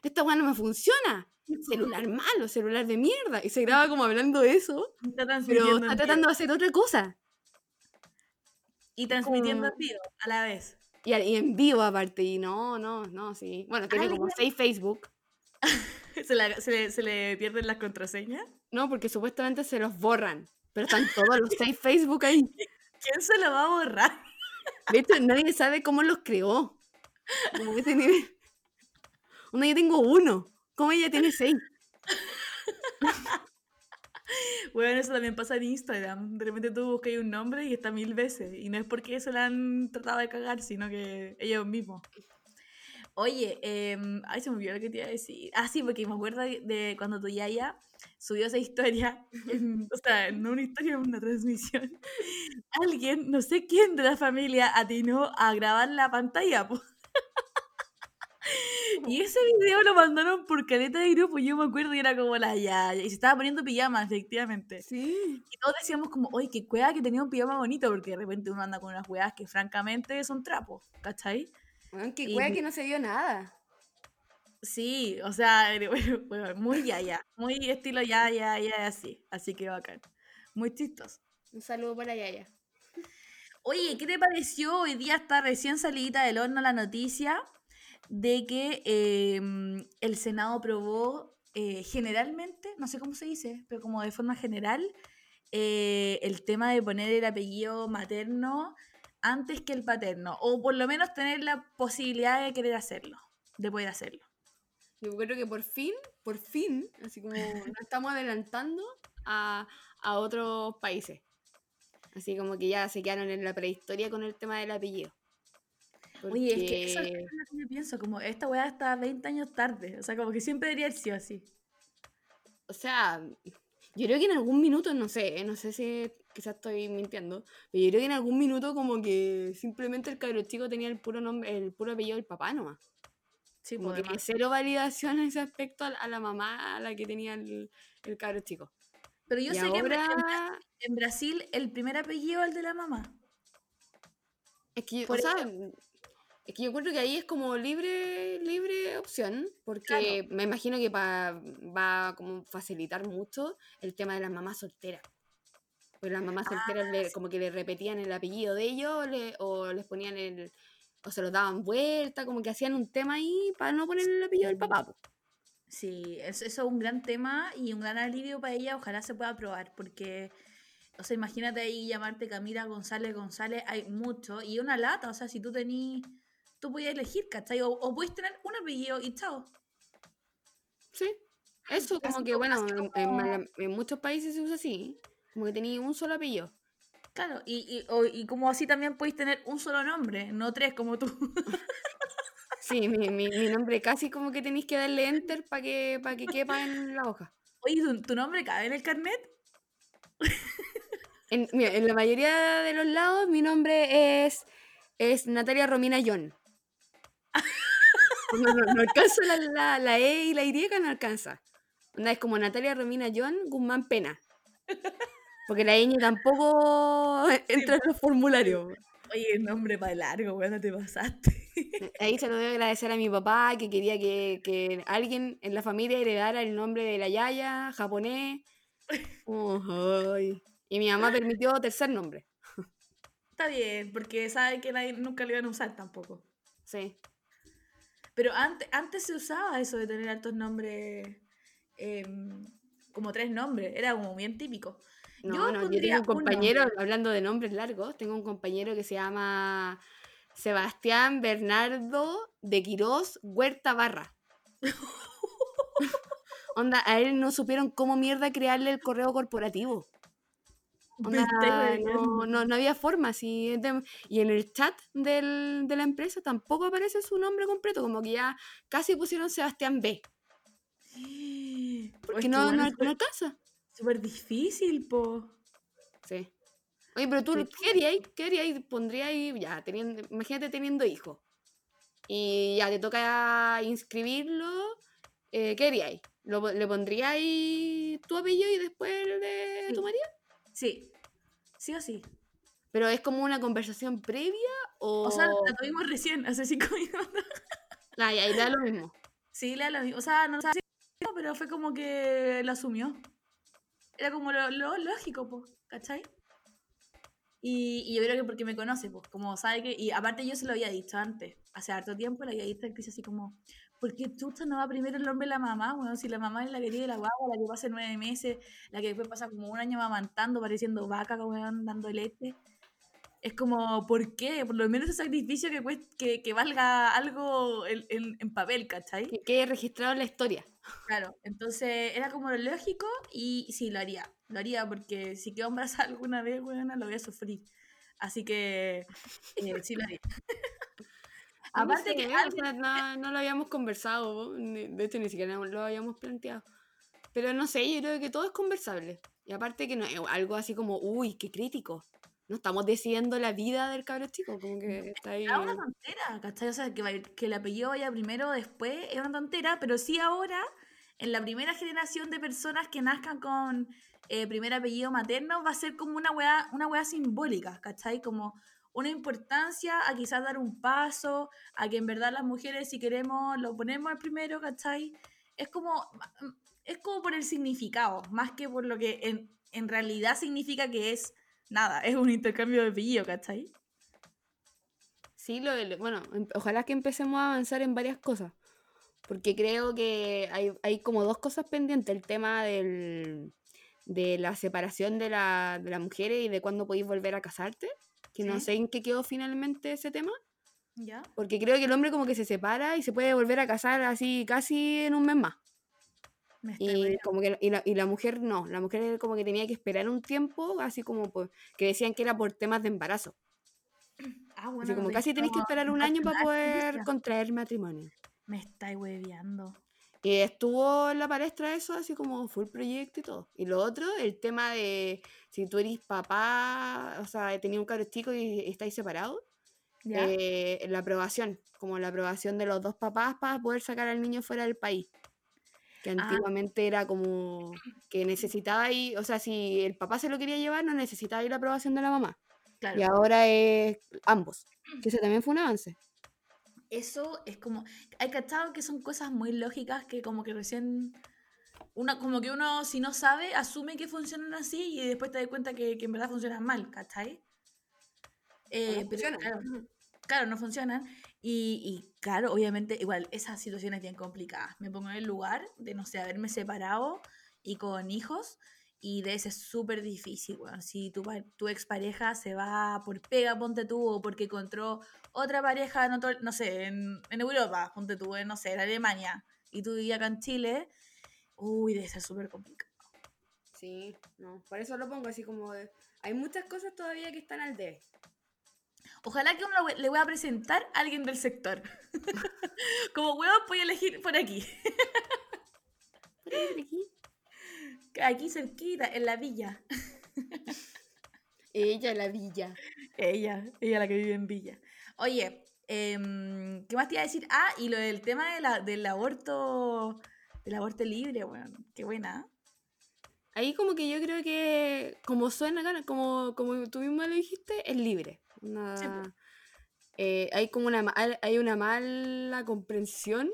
esta weá no me funciona. Celular malo, celular de mierda. Y se graba como hablando de eso, Está pero está tratando de hacer otra cosa. Y transmitiendo en como- vivo a la vez. Y, y en vivo aparte, y no, no, no, sí. Bueno, tiene como Alguien- seis Facebook, [LAUGHS] ¿Se, la- se le, se le pierden las contraseñas? ¿no? Porque supuestamente se los borran. Pero están todos los seis Facebook ahí. [LAUGHS] ¿Quién se lo va a borrar? De hecho, nadie sabe cómo los creó. Como ese nivel. Uno, yo tengo uno. ¿Cómo ella tiene seis? [LAUGHS] Bueno, eso también pasa en Instagram. De repente tú buscas un nombre y está mil veces. Y no es porque se la han tratado de cagar, sino que ellos mismos. Oye, em, ay, se me olvidó lo que te iba a decir. Ah, sí, porque me acuerdo de, cuando tu yaya subió esa historia, [LAUGHS] o sea, no una historia, una transmisión. [LAUGHS] Alguien, no sé quién de la familia, atinó a grabar la pantalla. [LAUGHS] Y ese video lo mandaron por caleta de grupo, yo me acuerdo y era como la yaya. Y se estaba poniendo pijama, efectivamente. Sí. Y todos decíamos como, oye, qué cueva que tenía un pijama bonito, porque de repente uno anda con unas weas que francamente son trapos, ¿cachai? Bueno, que Y- wea que no se vio nada. Sí, o sea, [LAUGHS] bueno, muy ya, ya, muy estilo ya, ya, ya, así, así que bacán. Muy chistoso. Un saludo para Yaya. Oye, ¿qué te pareció? Hoy día está recién salida del horno la noticia de que em, el Senado aprobó eh, generalmente, no sé cómo se dice, pero como de forma general, eh, el tema de poner el apellido materno antes que el paterno, o por lo menos tener la posibilidad de querer hacerlo, de poder hacerlo. Yo creo que por fin, por fin, así como nos estamos adelantando a, a otros países. Así como que ya se quedaron en la prehistoria con el tema del apellido. Oye, es que eso es Porque- lo que yo pienso, como esta weá está 20 años tarde, o sea, como que siempre debería haber sido así. O sea, yo creo que en algún minuto, no sé, no sé si quizás estoy mintiendo, pero yo creo que en algún minuto como que simplemente el cabro chico tenía el puro nombre, el puro apellido del papá nomás. Sí, Como pues, que cero validación en ese aspecto a, a la mamá a la que tenía el, el cabro chico. Pero yo sé que en Bra- en, Bra- ahora, en Brasil el primer apellido es el de la mamá. es que, o por sea, es que yo encuentro que ahí es como libre, libre opción, porque Claro. me imagino que pa- va a como facilitar mucho el tema de las mamás solteras. Pues las mamás solteras le- como que le repetían el apellido de ellos le- o les ponían el o se los daban vuelta, como que hacían un tema ahí para no poner el apellido del papá. Sí, es- eso es un gran tema y un gran alivio para ella. Ojalá se pueda aprobar, porque, o sea, imagínate ahí llamarte Camila González González, hay mucho, y una lata, o sea, si tú tenís, tú podías elegir, ¿cachai? O, o puedes tener un apellido y chao. Sí. Eso Así como que como- bueno, en, muchos países se usa así, como que tenía un solo apellido. Claro, y, y, o- y como así también podéis tener un solo nombre, no tres como tú. [LAUGHS] Sí, mi, mi, mi nombre casi como que tenéis que darle enter para que, para que quepa en la hoja. Oye, ¿tu, tu nombre cabe en el carnet? En, mira, en la mayoría de los lados mi nombre es, es Natalia Romina John. [LAUGHS] No, no, no alcanza la, la, la E y la Y, no alcanza. Onda, es como Natalia Romina John Guzmán Pena. Porque la ñ tampoco entra en los formularios. Oye, nombre para largo, weón, no te pasaste. [LAUGHS] Ahí se lo debo agradecer a mi papá que quería que, que alguien en la familia heredara el nombre de la Yaya, japonés. [LAUGHS] Oh, ay. Y mi mamá permitió tercer nombre. Está bien, porque sabe que nadie, nunca lo iban a usar tampoco. Sí. Pero antes, antes se usaba eso de tener altos nombres, em, como tres nombres, era como bien típico. No, Yo no, yo pondría tengo un compañero, hablando de nombres largos, tengo un compañero que se llama Sebastián Bernardo de Quirós Huerta Barra. [LAUGHS] Onda, a él no supieron cómo mierda crearle el correo corporativo. Onda, no, no, no había forma. de- y en el chat del- de la empresa tampoco aparece su nombre completo, como que ya casi pusieron Sebastián B. [GASPS] Porque no, no, no alcanza. Súper difícil, po. Sí. Oye, pero tú. ¿qué haríais? ¿Qué haríais? Pondríais, ya, teniendo, imagínate teniendo hijos. Y ya te toca inscribirlo. eh, ¿Qué haríais? ¿Lo po- ¿Le pondríais tu apellido y después el de tu marido? Sí. Sí o sí. ¿Pero es como una conversación previa o...? O sea, la tuvimos recién, hace cinco minutos. [LAUGHS] Ah, y da lo mismo. Sí, la, la O sea, no sé, pero fue como que lo asumió. Era como lo, lo lógico, pues, ¿cachai? Y, y yo creo que porque me conoce, pues, como sabe que. Y aparte, yo se lo había dicho antes, hace harto tiempo, le había dicho Cris así como: ¿Por qué chucha no va primero el hombre y la mamá? Bueno, si la mamá es la que tiene la guagua, la que pasa nueve meses, la que después pasa como un año mamantando, pareciendo vaca, weón, dando leche. Es como, ¿por qué? Por lo menos ese sacrificio que, cuest- que, que valga algo en, en- en papel, ¿cachai? Que quede registrado en la historia. Claro, entonces era como lo lógico y sí, lo haría. Lo haría porque si quedo embarazada [LAUGHS] alguna vez, weona, lo voy a sufrir. Así que eh, sí lo haría. [LAUGHS] No Aparte sé, que o alguien- sea, no, no lo habíamos conversado, de hecho ni siquiera lo habíamos planteado. Pero no sé, yo creo que todo es conversable. Y aparte que no es algo así como, uy, qué crítico. No estamos decidiendo la vida del cabro chico, como que está ahí. Es una tontera, ¿cachai? O sea, que, que el apellido vaya primero o después es una tontera, pero sí ahora, en la primera generación de personas que nazcan con eh, primer apellido materno, va a ser como una weá, una weá simbólica, ¿cachai? Como una importancia a quizás dar un paso, a que en verdad las mujeres, si queremos, lo ponemos al primero, ¿cachai? Es como, es como por el significado, más que por lo que en, en realidad significa que es nada, es un intercambio de apellido, ¿cachai? Sí, lo, lo- bueno, em- ojalá que empecemos a avanzar en varias cosas. Porque creo que hay, hay como dos cosas pendientes. El tema del, de la separación de la, de las mujeres y de cuándo podéis volver a casarte. Que no sé en qué quedó finalmente ese tema. ¿Ya? Porque creo que el hombre como que se separa y se puede volver a casar así casi en un mes más. Y como que y la, y la mujer no, la mujer como que tenía que esperar un tiempo, así como por- que decían que era por temas de embarazo. Ah, bueno, Así como casi tenéis que esperar un año para poder contraer matrimonio. Me estáis hueveando. Y estuvo en la palestra eso, así como fue el proyecto y todo. Y lo otro, el tema de si tú eres papá, o sea, tenías un cabro chico y estáis separados, eh, la aprobación, como la aprobación de los dos papás para poder sacar al niño fuera del país. Que Ah. antiguamente era como que necesitaba y, o sea, si el papá se lo quería llevar, no necesitaba ir la aprobación de la mamá. claro. Y ahora es ambos. Que eso [CLEARS THROAT] también fue un avance. Eso es como. Hay cachado que son cosas muy lógicas que, como que recién. Una, como que uno, si no sabe, asume que funcionan así y después te das cuenta que, que en verdad funcionan mal, ¿cachai? Eh, no pero funcionan. claro, claro, no funcionan. Y, y claro, obviamente, igual, esa situación es bien complicada. Me pongo en el lugar de, no sé, haberme separado y con hijos. Y de ese es súper difícil, weón. Si tu, tu expareja se va por pega, ponte tú, o porque encontró otra pareja en otro, no sé, en, en Europa, ponte tú, en, no sé, en Alemania, y tú vivías acá en Chile, uy, debe ser súper complicado. Sí, no, por eso lo pongo así como de- hay muchas cosas todavía que están al debe. Ojalá que uno le- voy a presentar a alguien del sector. [LAUGHS] Como huevón, voy a elegir por aquí. Por aquí. Aquí cerquita, en la villa. Ella, la villa. Ella, ella la que vive en Villa. Oye, em, ¿qué más te iba a decir? Ah, y lo del tema de la, del aborto, del aborto libre, bueno, qué buena. ¿eh? Ahí como que yo creo que, como suena, como, como tú mismo lo dijiste, es libre. Una- Sí, eh, hay como una, hay una mala comprensión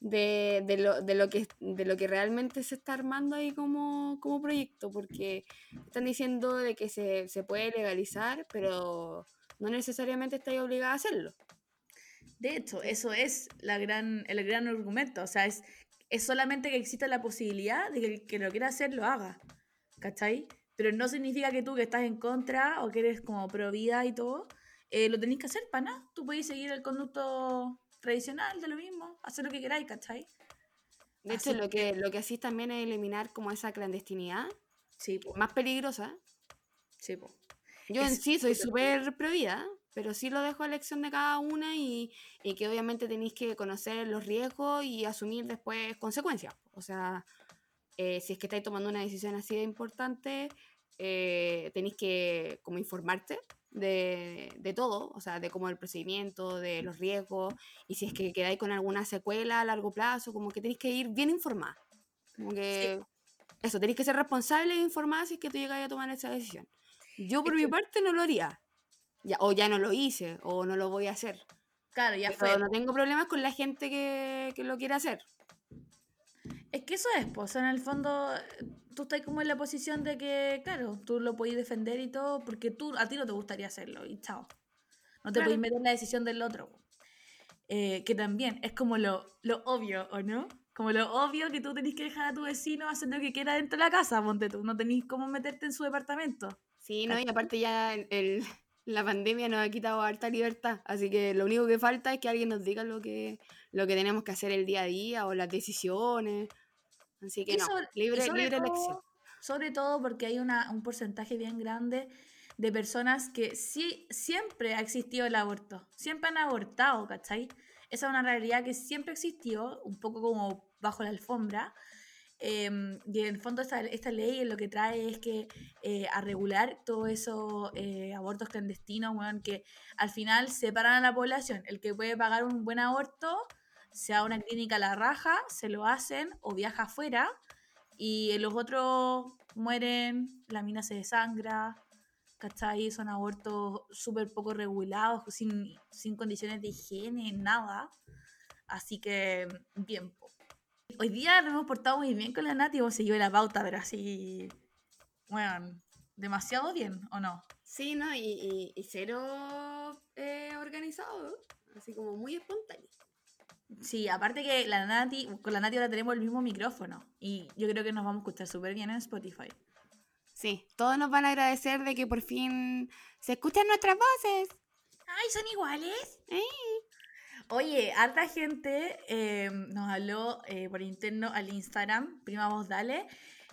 de, de lo, de, lo que, de lo que realmente se está armando ahí como, como proyecto, porque están diciendo de que se, se puede legalizar, pero no necesariamente está obligada a hacerlo. De hecho, eso es la gran, el gran argumento. O sea, es, es solamente que exista la posibilidad de que el que lo quiera hacer lo haga. ¿Cachai? Pero no significa que tú que estás en contra o que eres como pro vida y todo, eh, lo tenés que hacer para nada. Tú podés seguir el conducto tradicional de lo mismo, hacer lo que queráis, ¿cachai? De hecho, Así lo que, lo que así también es eliminar como esa clandestinidad Sí, po, más peligrosa. sí, po. Yo en Es sí soy súper prohibida, pero sí lo dejo a elección de cada una y, y que obviamente tenéis que conocer los riesgos y asumir después consecuencias. O sea, eh, si es que estáis tomando una decisión así de importante, eh, tenéis que como informarte de, de todo, o sea, de cómo el procedimiento, de los riesgos, y si es que quedáis con alguna secuela a largo plazo, como que tenéis que ir bien informada. Como que eso, tenéis que ser responsable e informada si es que tú llegáis a tomar esa decisión. Yo por mi parte no lo haría. Ya, o ya no lo hice, o no lo voy a hacer. Claro, ya Pero fue. no tengo problemas con la gente que, que lo quiere hacer. Es que eso es, pues, en el fondo, tú estás como en la posición de que, claro, tú lo podés defender y todo, porque tú, a ti no te gustaría hacerlo, y chao. No te Claro. podés meter en la decisión del otro. Eh, que también es como lo, lo obvio, ¿o no? Como lo obvio que tú tenés que dejar a tu vecino hacer lo que quiera dentro de la casa, ponte tú. No tenés cómo meterte en su departamento. Sí, ¿no? Y aparte ya el- el- la pandemia nos ha quitado harta libertad, así que lo único que falta es que alguien nos diga lo que, lo que tenemos que hacer el día a día o las decisiones. Así que Y no, sobre- y libre, sobre libre todo- elección. Sobre todo porque hay una, un porcentaje bien grande de personas que sí, siempre ha existido el aborto. Siempre han abortado, ¿cachai? Esa es una realidad que siempre existió, un poco como bajo la alfombra. em, y en el fondo esta, esta ley lo que trae es que eh, a regular todos esos eh, abortos clandestinos, weón, que al final separan a la población. El que puede pagar un buen aborto, sea una clínica a la raja, se lo hacen o viaja afuera y los otros mueren, la mina se desangra, ¿cachai? Son abortos súper poco regulados, sin, sin condiciones de higiene, nada. Así que, bien. Hoy día nos hemos portado muy bien con la Nati, hemos seguido la pauta, pero así, bueno, demasiado bien, ¿o no? Sí, ¿no? Y, y- y cero eh, organizado, así como muy espontáneo. Sí, aparte que la Nati, con la Nati ahora tenemos el mismo micrófono y yo creo que nos vamos a escuchar súper bien en Spotify. Sí, todos nos van a agradecer de que por fin se escuchan nuestras voces. ¡Ay, son iguales! Oye, harta gente eh, nos habló eh, por interno al Instagram, Prima Voz Dale,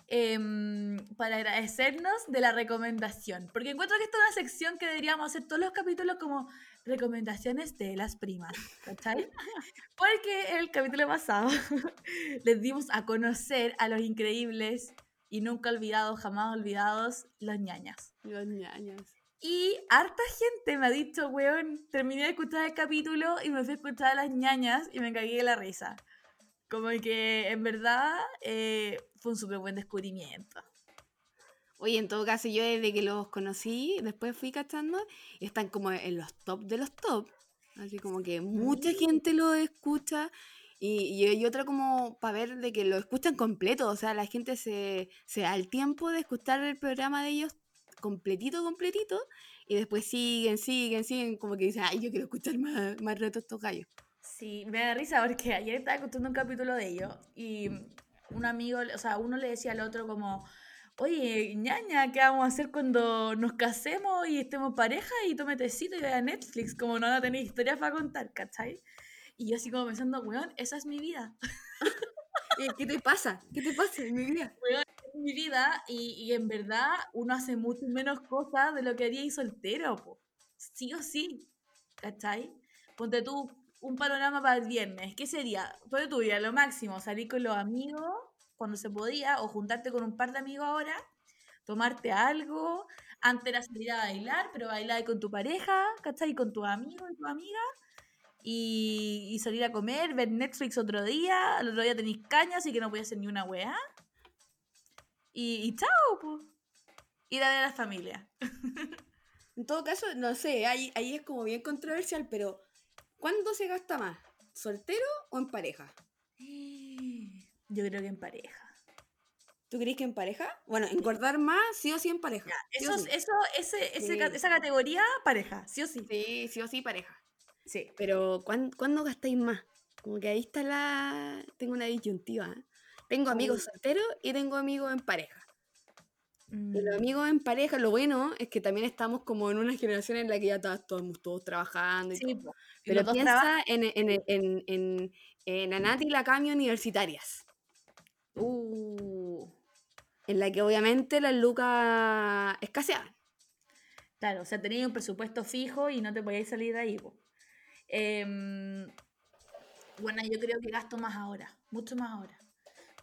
em, para agradecernos de la recomendación. Porque encuentro que esta es una sección que deberíamos hacer todos los capítulos como recomendaciones de las primas, ¿cachai? [LAUGHS] Porque en el capítulo pasado [LAUGHS] les dimos a conocer a los increíbles y nunca olvidados, jamás olvidados, los ñañas. Los ñaños. Y harta gente me ha dicho, weón, terminé de escuchar el capítulo y me fui a escuchar a las ñañas y me cagué de la risa. Como que en verdad eh, fue un súper buen descubrimiento. Oye, en todo caso, yo desde que los conocí, después fui cachando, y están como en los top de los top. Así como que mucha Mm. gente lo escucha. Y, y otra como para ver de que lo escuchan completo. O sea, la gente se, se da el tiempo de escuchar el programa de ellos completito, completito. Y después siguen, siguen, siguen. Como que dicen, ay, yo quiero escuchar más, más rato estos gallos. Sí, me da risa porque ayer estaba escuchando un capítulo de ellos y un amigo, o sea, uno le decía al otro como, oye, ñaña, ¿qué vamos a hacer cuando nos casemos y estemos pareja y tome tecito y vea Netflix? Como no van a tener historias para contar, ¿cachai? Y yo así como pensando, weón, esa es mi vida. [LAUGHS] ¿Qué te pasa? ¿Qué te pasa en mi vida? es mi vida y, y en verdad uno hace mucho menos cosas de lo que haría y soltero, po. sí o sí, ¿cachai? Ponte tú un panorama para el viernes, ¿qué sería? Ponte tú, ya lo máximo, salir con los amigos cuando se podía o juntarte con un par de amigos ahora, tomarte algo, antes era salir a bailar, pero bailar con tu pareja, ¿cachai? Con tus amigos y tu amiga. Y, y salir a comer, ver Netflix otro día, al otro día tenéis caña, así que no podía hacer ni una weá. Y, y chao, pues. Ir a ver a la familia. [LAUGHS] En todo caso, no sé, ahí, ahí es como bien controversial, pero ¿cuándo se gasta más? ¿Soltero o en pareja? Yo creo que en pareja. ¿Tú crees que en pareja? Bueno, engordar más, sí o sí en pareja. Eso, sí. eso, ese, ese Sí. esa categoría, pareja, sí o sí. Sí, sí o sí pareja. Sí. Pero ¿cuán- ¿cuándo gastáis más? Como que ahí está la... Tengo una disyuntiva. ¿eh? Tengo amigos solteros y tengo amigos en pareja. Y los Mm, amigos en pareja, lo bueno es que también estamos como en una generación en la que ya estamos todos, todos trabajando y todo. Pero piensa en, en, en, en, en la Nati y la Cami universitarias. Uh, En la que obviamente las lucas escaseaban. claro, o sea, tenías un presupuesto fijo y no te podías salir de ahí. Em, bueno, yo creo que gasto más ahora, mucho más ahora.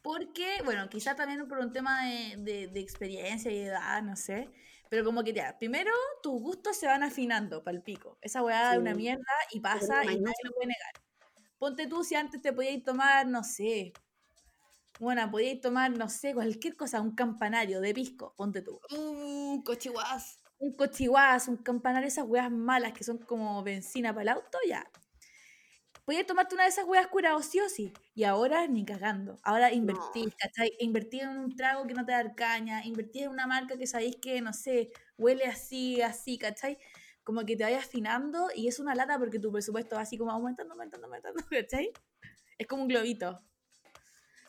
Porque, bueno, quizá también por un tema de, de- de experiencia y edad, no sé. Pero como que ya, primero tus gustos se van afinando para el pico. Esa weá es una Sí. mierda y pasa y nadie lo puede negar. Ponte tú si antes te podías tomar, no sé. Bueno, podías tomar, no sé, cualquier cosa, un campanario de pisco, ponte tú. Uh, cochihuas. Un cochihuas, un campanario, esas weas malas que son como benzina para el auto, ya. Podías tomarte una de esas weas curados sí o sí. Y ahora ni cagando. Ahora invertís, ¿cachai? Invertís en un trago que no te da caña, invertís en una marca que sabéis que, no sé, huele así, así, ¿cachai? Como que te vayas afinando y es una lata porque tu presupuesto va así como aumentando, aumentando, aumentando, [LAUGHS] ¿cachai? Es como un globito.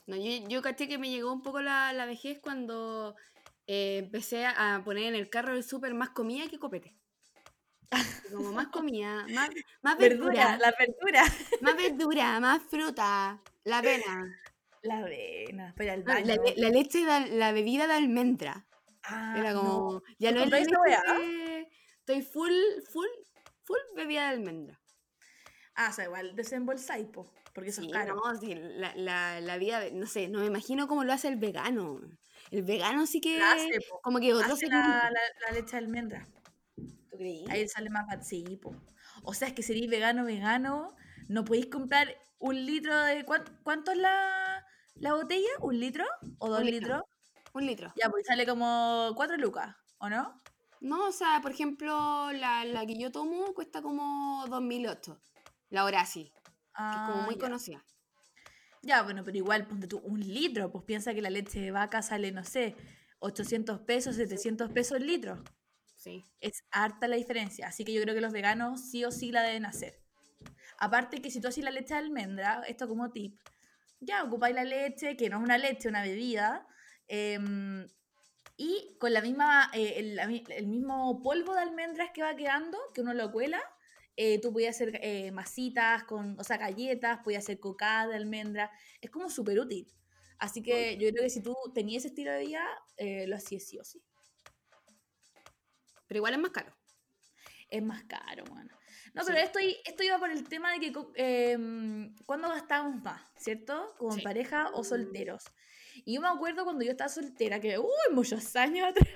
No, yo, yo caché que me llegó un poco la, la vejez cuando eh, empecé a poner en el carro del súper más comida que copete. Como más comida, [LAUGHS] más, más Verdura, verdura, la verdura. más verdura, más fruta, la avena, La avena, el no, baño. la, le- la leche, de la bebida de almendra. Ah, Era no. como, ya ¿Tú no es Estoy full, full, full bebida de almendra. Ah, o sea, igual desembolsáis, po, porque eso Sí, es caro. no, sí, la, la, la vida, no sé, no me imagino cómo lo hace el vegano. El vegano sí que, La hace, po. como que otro Hace la, leche de almendra. ¿Tú creí? Ahí sale más. Sí, po. O sea, es que seréis vegano, vegano, no podéis comprar un litro de... ¿cuán- ¿Cuánto es la, la botella? ¿Un litro? ¿O dos Un litro. litros? Un litro. Ya, pues sale como cuatro lucas, ¿o no? No, o sea, por ejemplo, la, la que yo tomo cuesta como 2008. La Horaci, que es como Ah, muy ya. conocida. Ya, bueno, pero igual, ponte tú, un litro, pues piensa que la leche de vaca sale, no sé, 800 pesos, 700 pesos el litro. Sí. es harta la diferencia. Así que yo creo que los veganos sí o sí la deben hacer. Aparte que si tú haces la leche de almendra, esto como tip, ya ocupáis la leche, que no es una leche, una bebida, em, y con la misma, eh, el, el mismo polvo de almendras que va quedando, que uno lo cuela, eh, tú podías hacer eh, masitas, con, o sea, galletas, podías hacer cocada de almendra, es como súper útil. Así que yo creo que si tú tenías ese estilo de vida, eh, lo hacías sí o sí. Pero igual es más caro. Es más caro, bueno. No, Sí. pero esto, esto iba por el tema de que em, cuando gastamos más, ¿cierto? Como Sí. pareja o solteros. Y yo me acuerdo cuando yo estaba soltera, que, uy, muchos años atrás.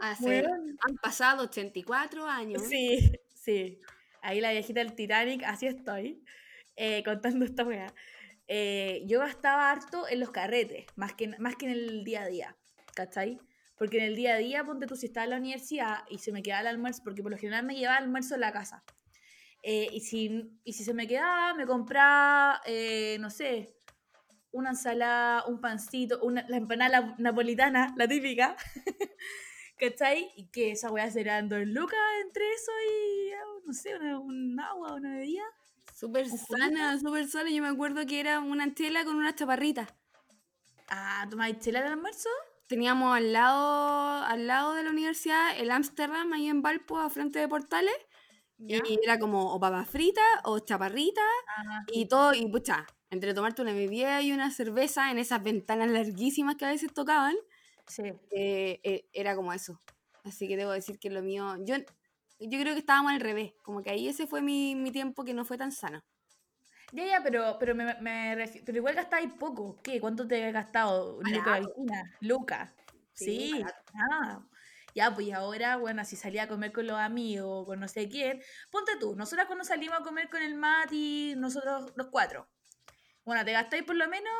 Hace- [LAUGHS] Weón. han pasado 84 años. Sí, sí. Ahí la viejita del Titanic, así estoy, eh, contando esta weá. Eh, yo gastaba harto en los carretes, más que, más que en el día a día, ¿cachai? Porque en el día a día, ponte tú, si estaba en la universidad y se me quedaba el almuerzo, porque por lo general me llevaba el almuerzo en la casa. Eh, y, si, y si se me quedaba, me compraba, eh, no sé, una ensalada, un pancito, una, la empanada napolitana, la típica. [LAUGHS] ¿Cachai? Y que esa weá serán dos lucas entre eso y, ah, no sé, una, un agua, una bebida. Súper ¿Un sana, súper sana. Yo me acuerdo que era una chela con una chaparrita. Ah, ¿tomáis chela al almuerzo? Teníamos al lado, al lado de la universidad el Ámsterdam, ahí en Valpo, a frente de Portales. ¿Ya? Y era como o papas fritas o chaparritas Ah, y todo. Y pucha, entre tomarte una bebida y una cerveza en esas ventanas larguísimas que a veces tocaban, sí. eh, eh, era como eso. Así que debo decir que lo mío. Yo, yo creo que estábamos al revés. Como que ahí ese fue mi, mi tiempo que no fue tan sano. Ya, ya, pero, pero, me, me refi- pero igual gastáis poco. ¿Qué? ¿Cuánto te has gastado? ¿Un litro de Barato. alguna? Lucas. Sí, Sí. Ah. Ya, pues ahora, bueno, si salía a comer con los amigos o con no sé quién, ponte tú, nosotras cuando salimos a comer con el Mati, nosotros los cuatro, bueno, te gastáis por lo menos,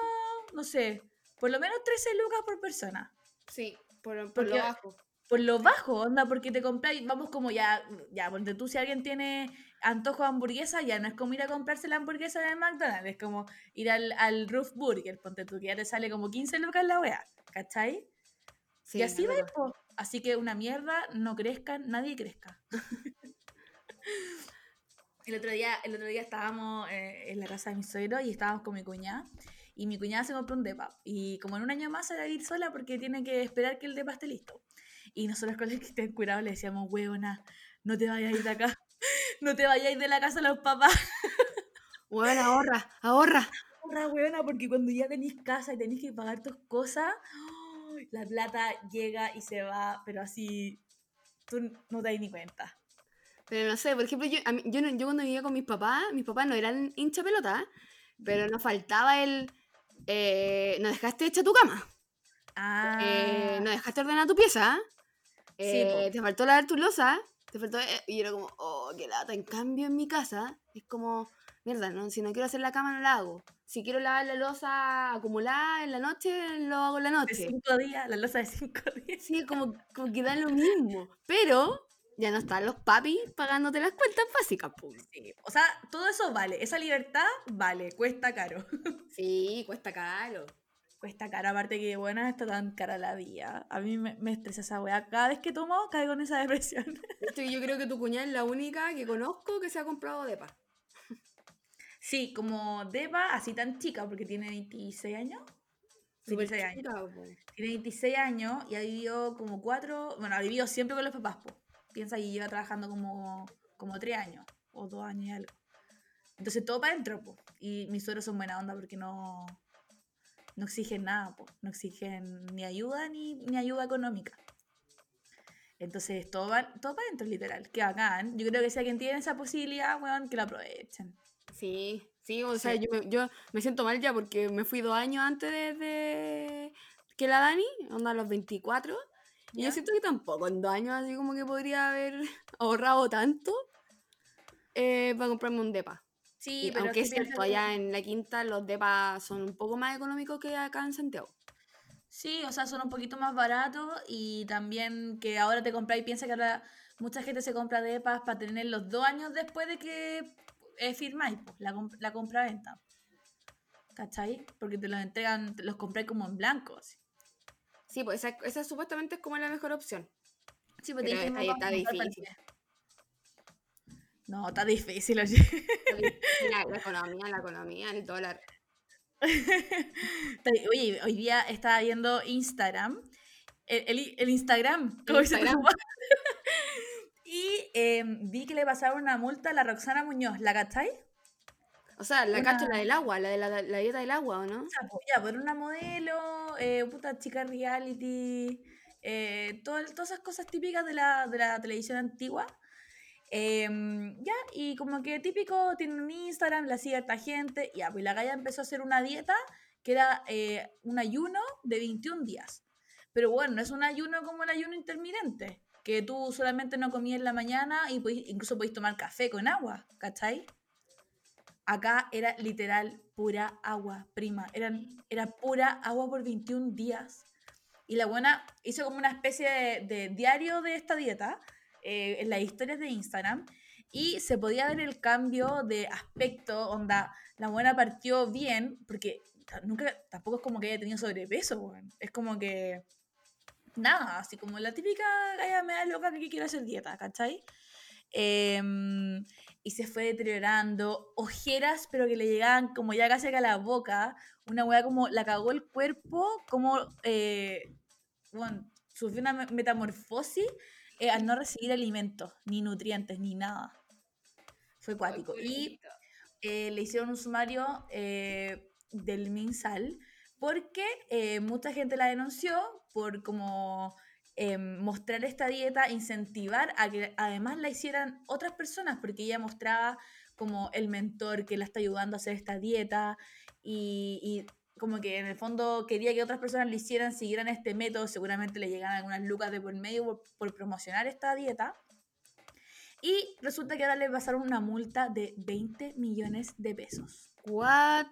no sé, por lo menos 13 lucas por persona. Sí, por, por Porque- lo bajo. Por lo bajo, onda, porque te compráis, vamos como ya, ya, ponte tú, si alguien tiene antojo de hamburguesa, ya no es como ir a comprarse la hamburguesa el McDonald's, es como ir al, al Roof Burger, ponte tú, que ya te sale como 15 lucas la wea, ¿cachai? Sí, y así es va, verdad. po. Así que una mierda, no crezcan, nadie crezca. [LAUGHS] el, otro día, el otro día estábamos eh, en la casa de mi suegro y estábamos con mi cuñada. Y mi cuñada se compró un depa. Y como en un año más se va a ir sola porque tiene que esperar que el depa esté listo. Y nosotros con el que estén curados le decíamos, huevona, no te vayas a ir de acá. [LAUGHS] No te vayas a ir de la casa de los papás. [LAUGHS] Bueno, ahorra, ahorra. Porra, huevona, porque cuando ya tenéis casa y tenéis que pagar tus cosas, la plata llega y se va, pero así tú no te das ni cuenta. Pero no sé, por ejemplo, yo, a mí- yo, yo cuando vivía con mis papás, mis papás no eran hincha pelota, pero nos faltaba el eh, no dejaste hecha tu cama. Ah, Eh, no dejaste ordenar tu pieza. Eh, te faltó lavar tu losa. Te faltó. eh, y era como, oh, qué lata. En cambio, en mi casa es como, mierda, ¿no? si no quiero hacer la cama, no la hago. Si quiero lavar la losa acumulada en la noche, lo hago en la de noche. cinco días, la losa de cinco [LAUGHS] días. Sí, como, como que da lo mismo. Pero ya no están los papis pagándote las cuentas básicas. Sí, O sea, todo eso vale. Esa libertad vale, cuesta caro. [LAUGHS] Sí, cuesta caro. cuesta caro, aparte que, bueno, está tan cara la vida. A mí me, me estresa esa weá. Cada vez que tomo, caigo en esa depresión. [LAUGHS] De hecho, yo creo que tu cuñada es la única que conozco que se ha comprado depa. Sí, como Deva, así tan chica, porque tiene 26 años. Súper 26 años. Tiene 26 años y ha vivido como cuatro, bueno, ha vivido siempre con los papás, po. Piensa y lleva trabajando como, como 3 años o 2 años y algo. Entonces todo para adentro, po. Y mis suegros son buena onda porque no, no exigen nada, po. No exigen ni ayuda ni, ni ayuda económica. Entonces todo, va- todo para adentro, literal. Que bacán. Yo creo que si alguien tiene esa posibilidad, weón, que la aprovechen. Sí, sí, o sea, Sí. yo, yo me siento mal ya porque me fui dos años antes de, de que la Dani, onda a los 24. Y yo siento que tampoco en dos años así como que podría haber ahorrado tanto eh, para comprarme un depa. Sí, Y pero aunque que es cierto, que- allá en la quinta los depas son un poco más económicos que acá en Santiago. Sí, o sea, son un poquito más baratos y también que ahora te compras y piensa que ahora mucha gente se compra depas para tener los dos años después de que eh, firmáis pues, la, comp- la compra-venta. ¿Cachai? Porque te los entregan, te los compráis como en blanco. así. Sí, pues esa, esa supuestamente es como la mejor opción. Sí, pues Pero está- "No, está vamos a comprar para el difícil. día". No, está difícil, oye. La, la economía, la economía, el dólar. [LAUGHS] Oye, hoy día estaba viendo Instagram. El, el- el Instagram. ¿cómo Instagram. [LAUGHS] y eh, vi que le pasaron una multa a la Roxana Muñoz. ¿La cachai? O sea, la cacho Una- la del agua, la de la, la dieta del agua, ¿o no? O sea, pues, ya, por una modelo, eh, puta chica reality, eh, todo- todas esas cosas típicas de la, de la televisión antigua. Em, ya, y como que típico, tiene un Instagram, la sigue harta gente, ya, pues la galla empezó a hacer una dieta que era eh, un ayuno de 21 días. Pero bueno, no es un ayuno como el ayuno intermitente, que tú solamente no comías en la mañana y podís- incluso podéis tomar café con agua, ¿cachai? Acá era literal pura agua, prima. Eran, era pura agua por 21 días. Y la buena hizo como una especie de, diario de esta dieta eh, en las historias de Instagram. Y se podía ver el cambio de aspecto, onda, la buena partió bien, porque nunca, tampoco es como que haya tenido sobrepeso, weón. es como que, nada, así como la típica galla me da loca que quiere hacer dieta, ¿cachai? Em, y se fue deteriorando, ojeras, pero que le llegaban como ya casi a la boca, una weá como la cagó el cuerpo, como, eh, bueno, sufrió una me- metamorfosis eh, al no recibir alimentos, ni nutrientes, ni nada. Fue cuático. Y eh, le hicieron un sumario eh, del MinSal porque mucha gente la denunció por como eh, mostrar esta dieta, incentivar a que además la hicieran otras personas, porque ella mostraba como el mentor que la está ayudando a hacer esta dieta y, y como que en el fondo quería que otras personas le hicieran, siguieran este método, seguramente le llegaran algunas lucas de por medio por, por promocionar esta dieta. Y resulta que ahora le pasaron una multa de 20 millones de pesos. What?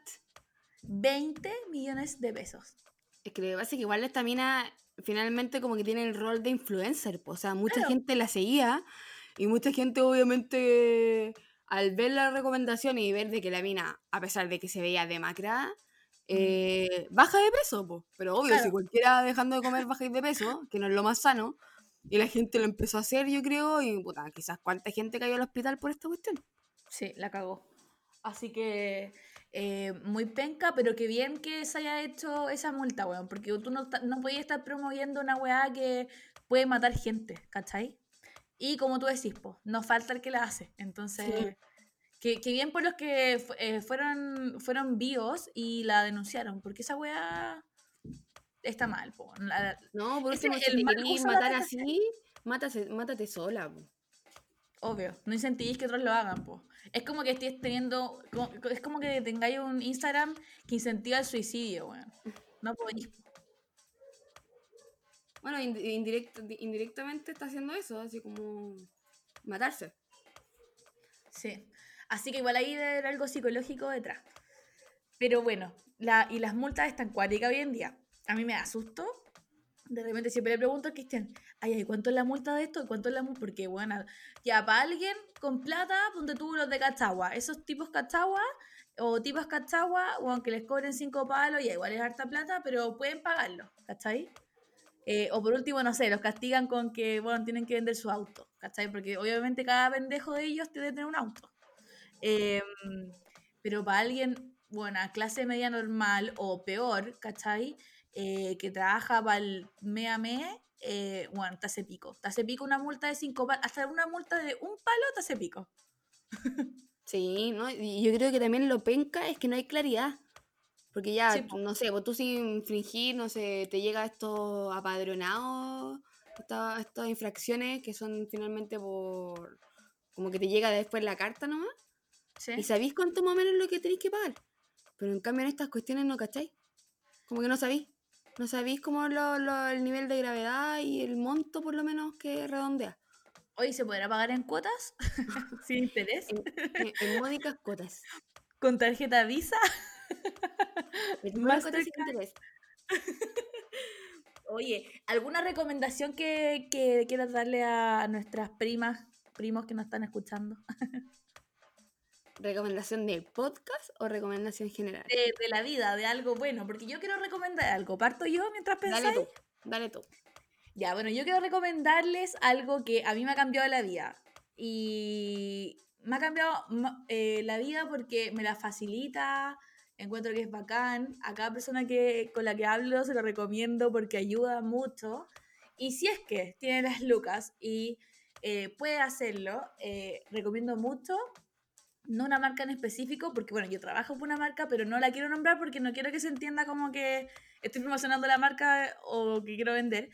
20 millones de pesos. Es que lo que pasa es que igual esta mina finalmente como que tiene el rol de influencer, po, o sea, mucha Claro. gente la seguía y mucha gente obviamente al ver la recomendación y ver de que la mina, a pesar de que se veía demacrada, eh, baja de peso, po. pero obvio, si cualquiera dejando de comer baja de peso, que no es lo más sano, y la gente lo empezó a hacer, yo creo, y puta, quizás cuánta gente cayó al hospital por esta cuestión. Sí, la cagó. Así que eh, muy penca, pero que bien que se haya hecho esa multa, weón. Porque tú no, no podías estar promoviendo una weá que puede matar gente, ¿cachai? Y como tú decís, po, no falta el que la hace. Entonces, que, que bien por los que eh, fueron, fueron vivos y la denunciaron. Porque esa weá está mal, po. La- No, por último, si el te matar así, mátase- mátate sola. po. Obvio, no incentivéis que otros lo hagan, po. Es como que estés teniendo, co- co- es como que tengáis un Instagram que incentiva el suicidio, weón. No podéis. Bueno, ind- indirect- indirectamente está haciendo eso, así como matarse. Sí. Así que igual ahí debe haber algo psicológico detrás. Pero bueno, la, y las multas están cuáticas hoy en día. A mí me da susto. De repente siempre le pregunto a Cristian, ay, ay, ¿cuánto es la multa de esto? ¿Cuánto es la multa? Porque, bueno, ya para alguien con plata, ponte tú los de Cachagua. Esos tipos Cachagua o tipas Cachagua, o aunque les cobren cinco palos, ya igual es harta plata, pero pueden pagarlo, ¿cachai? Eh, o por último, no sé, los castigan con que, bueno, tienen que vender su auto, ¿cachai? Porque obviamente cada pendejo de ellos tiene que tener un auto. Em, pero para alguien, bueno, clase media normal o peor, ¿cachai? Eh, que trabaja para el MEAME, eh, bueno, te hace pico. Te hace pico una multa de cinco palos, hasta una multa de un palo te hace pico. [LAUGHS] Sí, ¿no? Y yo creo que también lo penca es que no hay claridad. Porque ya, Sí, no sé, pues tú sin infringir, no sé, te llega estos apadronados, esta- estas infracciones que son finalmente por... como que te llega después la carta nomás. ¿Sí? Y sabéis cuánto más o menos lo que tenéis que pagar. Pero en cambio en estas cuestiones no cacháis. Como que no sabéis. No sabéis cómo lo, lo- el nivel de gravedad y el monto por lo menos que redondea. Hoy se podrá pagar en cuotas, [LAUGHS] sin interés, En, en- en módicas cuotas. con tarjeta Visa. [LAUGHS] 24 cuotas sin interés. [LAUGHS] Oye, ¿alguna recomendación que, que quieras darle a nuestras primas, primos que nos están escuchando? ¿Recomendación del podcast o recomendación general? De, de la vida, de algo bueno, porque yo quiero recomendar algo. ¿Parto yo mientras pensáis? Dale tú, dale tú. Ya, bueno, yo quiero recomendarles algo que a mí me ha cambiado la vida. Y me ha cambiado eh, la vida porque me la facilita, encuentro que es bacán. A cada persona que, con la que hablo se lo recomiendo porque ayuda mucho. Y si es que tiene las lucas y eh, puede hacerlo, eh, recomiendo mucho. No una marca en específico, porque bueno, yo trabajo por una marca, pero no la quiero nombrar porque no quiero que se entienda como que estoy promocionando la marca o que quiero vender.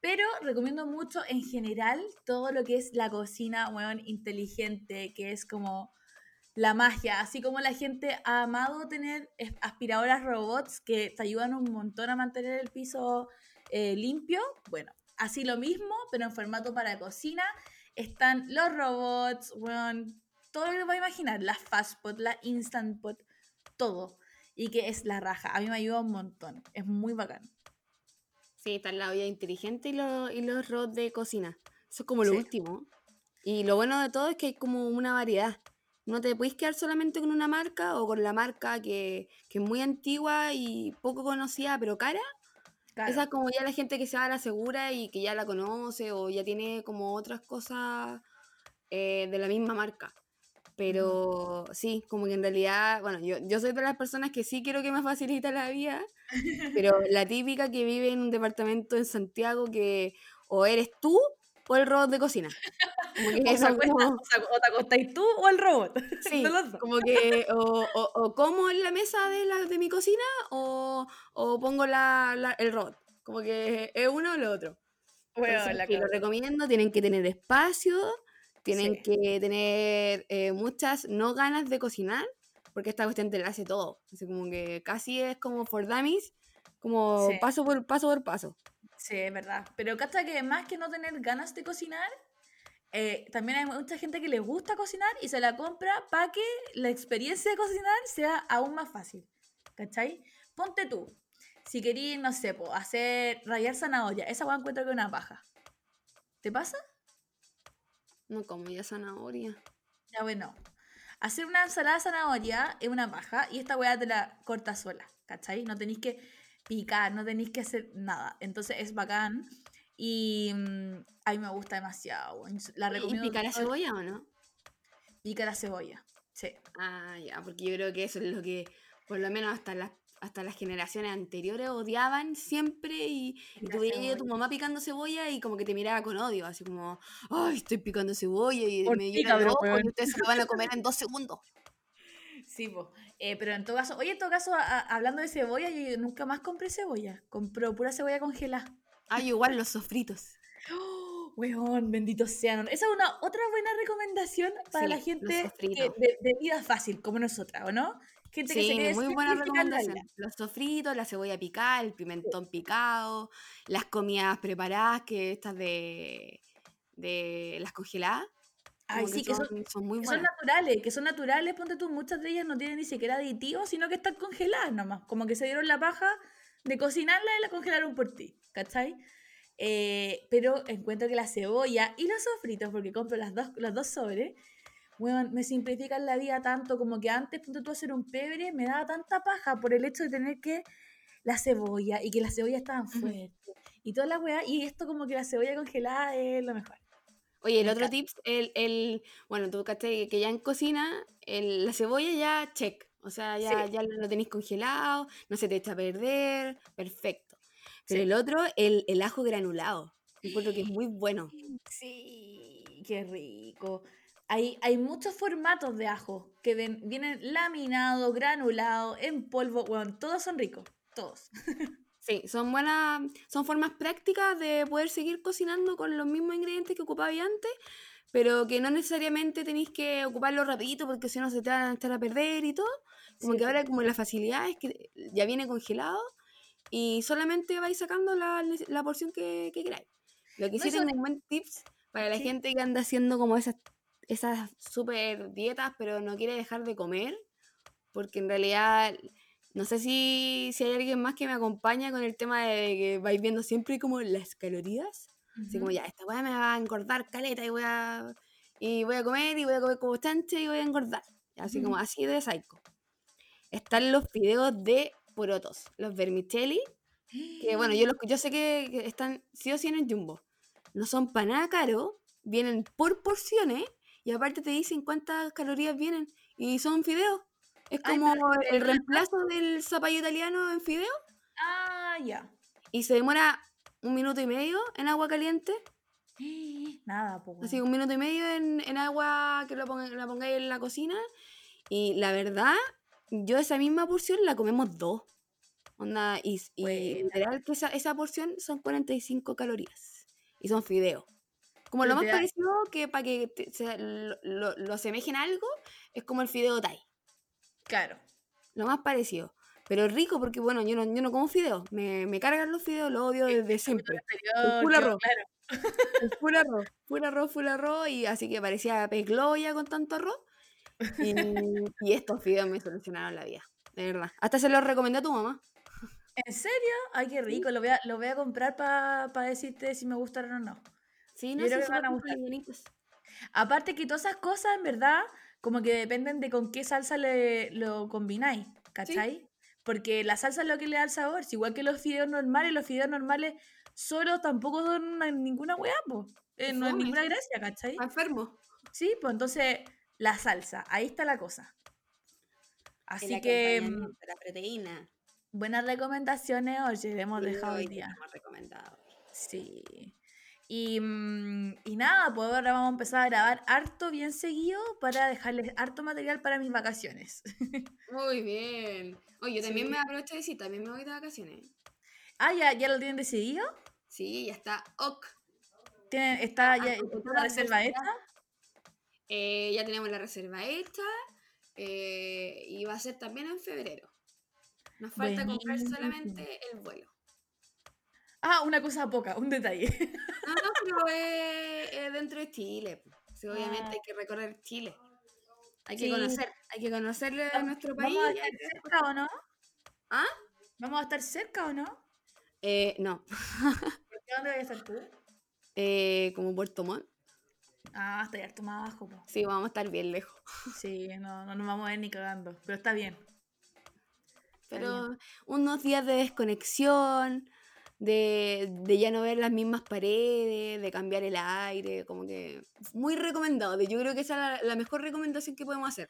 Pero recomiendo mucho en general todo lo que es la cocina, weón, inteligente, que es como la magia. Así como la gente ha amado tener aspiradoras robots que te ayudan un montón a mantener el piso eh, limpio. Bueno, así lo mismo, pero en formato para cocina. Están los robots, weón, todo lo que te puedas imaginar. Las fast pot, la instant pot, todo. Y que es la raja. A mí me ayuda un montón. Es muy bacán. Sí, está la olla inteligente y, lo- y los robots de cocina. Eso es como lo Sí. último. Y lo bueno de todo es que hay como una variedad. No te puedes quedar solamente con una marca o con la marca que, que es muy antigua y poco conocida, pero cara. Claro. Esa es como ya la gente que se va a la segura y que ya la conoce o ya tiene como otras cosas eh, de la misma marca. Pero sí, como que en realidad, bueno, yo, yo soy de las personas que sí quiero que me facilite la vida, [LAUGHS] pero la típica que vive en un departamento en Santiago que o eres tú o el robot de cocina. Como que O, eso acuesta- como- o te acostáis tú o el robot. [LAUGHS] Sí, como que o, o, o como en la mesa de, la, de mi cocina o, o pongo la, la- el robot. Como que es uno o lo otro. Bueno, Entonces, la sí, lo recomiendo, tienen que tener espacio, tienen Sí. que tener eh, muchas no ganas de cocinar, porque esta cuestión te la hace todo. Así como que casi es como for dummies, como Sí. paso por paso por paso. Sí, es verdad. Pero cacha que más que no tener ganas de cocinar, eh, también hay mucha gente que le gusta cocinar y se la compra para que la experiencia de cocinar sea aún más fácil. ¿Cachai? Ponte tú. Si querís, no sé, po, hacer rayar zanahoria, esa weá encuentro que una paja. ¿Te pasa? No como ya zanahoria. Ya bueno. Hacer una ensalada de zanahoria es una paja y esta weá te la corta sola, ¿cachai? No tenéis que picar, no tenéis que hacer nada. Entonces es bacán y mm, a mí me gusta demasiado. La ¿Y recomiendo. picar a todo- cebolla o no? Pica la cebolla, sí. Ah, ya, porque yo creo que eso es lo que, por lo menos hasta las, hasta las generaciones anteriores odiaban siempre y, y La tú veías a tu mamá picando cebolla y como que te miraba con odio, así como, ay, estoy picando cebolla y Por me llena el ojo y ustedes se lo van a comer en dos segundos. Sí, po. Eh, pero en todo caso, oye, en todo caso, a- hablando de cebolla, yo nunca más compré cebolla. Compré pura cebolla congelada. Ay, igual los sofritos. ¡Oh! [GASPS] Weón, bendito sean. Esa es una otra buena recomendación para Sí, la gente que- de, de vida fácil, como nosotras, ¿o no? Gente que se Sí, quiere muy buena recomendación. Los sofritos, la cebolla picada, el pimentón picado, las comidas preparadas, que estas de, de las congeladas. Ay, sí, que son, son muy que son buenas. naturales, que son naturales, ponte tú, muchas de ellas no tienen ni siquiera aditivos, sino que están congeladas nomás. Como que se dieron la paja de cocinarla y la congelaron por ti, ¿cachai? Eh, pero encuentro que la cebolla y los sofritos, porque compro las dos, los dos sobres, weón, me simplifican la vida tanto como que antes, ponte tú, hacer un pebre, me daba tanta paja por el hecho de tener que la cebolla y que las cebollas estaban fuertes y toda la weá, y esto como que la cebolla congelada es lo mejor. Oye, el Me otro encanta. tips, el, el, bueno, tú cachai que ya en cocina, el- la cebolla ya check. O sea, ya, Sí. ya lo tenéis congelado, no se te echa a perder, perfecto. Pero Sí. el otro, el, el ajo granulado. Encuentro que es muy bueno. Sí, qué rico. Hay, hay muchos formatos de ajo que ven- vienen laminados, granulados, en polvo. Bueno, todos son ricos, todos. [LAUGHS] Sí, son buenas, son formas prácticas de poder seguir cocinando con los mismos ingredientes que ocupabais antes, pero que no necesariamente tenéis que ocuparlo rapidito porque si no se te van a echar a perder y todo. Como Sí, que ahora como la facilidad es que ya viene congelado y solamente vais sacando la, la porción que, que queráis. Lo que No, sí tengo un buen tips para la Sí. gente que anda haciendo como esas, esas super dietas pero no quiere dejar de comer, porque en realidad no sé si, si hay alguien más que me acompaña con el tema de que vais viendo siempre como las calorías. Así como ya, esta weá me va a engordar caleta y voy a, y voy a comer y voy a comer como chanche y voy a engordar. Así como Ujú. así de psycho. Están los fideos de porotos, los vermicelli, que bueno, yo, [GASPS] los, yo sé que que están sí o sí en el jumbo. No son para nada caros, vienen por porciones y aparte te dicen cuántas calorías vienen y son fideos. Es Ay, como pero el reemplazo del zapallo italiano en fideo Ah, ya. y se demora un minuto y medio en agua caliente. [GASPS] Nada, pues. Así un minuto y medio en, en agua que lo ponga- la pongáis en la cocina. Y la verdad, yo esa misma porción la comemos dos. Onda, y, y Buena. literal que esa, esa porción son 45 calorías. Y son fideos. Como lo más da- parecido que para que te- se- lo, lo, lo asemejen a algo, es como el fideo Thai. Claro. Lo más parecido. Pero rico porque, bueno, yo no, yo no como fideos. Me, me cargan los fideos, los odio desde siempre. Full yo, arroz. Claro. Full [LAUGHS] arroz, full arroz, full arroz, y así que parecía pez gloria con tanto arroz. Y, y estos fideos me solucionaron la vida, de verdad. Hasta se los recomendé a tu mamá. ¿En serio? Ay, qué rico. Lo voy a, lo voy a comprar para decirte si me gustaron o no. Sí, no sé, van a gustar. bonitos. Aparte que todas esas cosas, en verdad, como que dependen de con qué salsa le, lo combináis, ¿cachai? Porque la salsa es lo que le da el sabor. Igual que los fideos normales, los fideos normales solo tampoco son una- ninguna weá, pues. no es ninguna gracia, ¿cachai? Enfermo. Sí, pues entonces la salsa, ahí está la cosa. Así que mm, La proteína. buenas recomendaciones, oye, le hemos Sí, dejado hoy día. hemos recomendado. Sí. Y, mm, y nada, pues ahora vamos a empezar a grabar harto bien seguido para dejarles harto material para mis vacaciones. [LAUGHS] Muy bien. Oye, yo también Sí. me aprovecho de decir, también me voy de vacaciones. ah, ¿ya, ya lo tienen decidido? Sí, ya está. Ok. ¿Tienen, ¿Está ya Ah, con está toda la reserva hecha? Eh, ya tenemos la reserva hecha eh, y va a ser también en febrero. Nos falta comprar solamente el vuelo. Ah, una cosa poca, un detalle. [LAUGHS] No, no, pero es, es dentro de Chile. Sí, obviamente Ah. hay que recorrer Chile. Hay que conocer, hay que conocerle a nuestro país. ¿Vamos a estar cerca o no? ¿Ah? ¿Vamos a estar cerca o no? Eh, no, [LAUGHS] ¿Por qué dónde vas a estar tú? eh, como Puerto Montt. Ah, estoy harto más abajo, po. Sí, vamos a estar bien lejos. [LAUGHS] Sí, no, no nos vamos a ver ni cagando. Pero está bien. Pero unos días de desconexión, de, de ya no ver las mismas paredes, de cambiar el aire, como que muy recomendado. Yo creo que esa es la, la mejor recomendación que podemos hacer.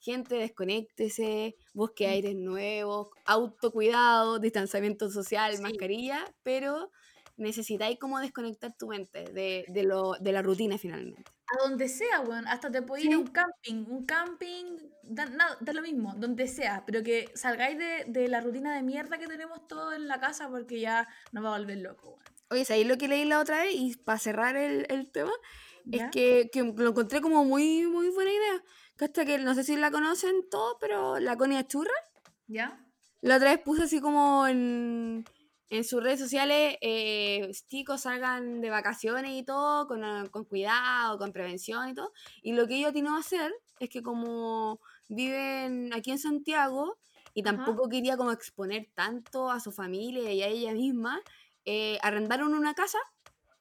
Gente, desconéctese, busque Mm. aires nuevos, autocuidado, distanciamiento social, Sí. mascarilla, pero necesitáis como desconectar tu mente de, de, lo, de la rutina finalmente. A donde sea, weón. Hasta te puedes ir a un camping. Un camping, da, da lo mismo, donde sea. Pero que salgáis de, de la rutina de mierda que tenemos todos en la casa porque ya nos va a volver loco, weón. Oye, ¿sabéis lo que leí la otra vez? Y para cerrar el, el tema, ¿Ya? es que, que lo encontré como muy, muy buena idea. Que hasta que no sé si la conocen todos, pero la Connie Churra. ¿Ya? La otra vez puse así como en, en sus redes sociales, eh, chicos salgan de vacaciones y todo, con, ah, con cuidado, con prevención y todo. Y lo que ella tiene a hacer es que como viven aquí en Santiago y Ajá. tampoco quería como exponer tanto a su familia y a ella misma, eh, arrendaron una casa,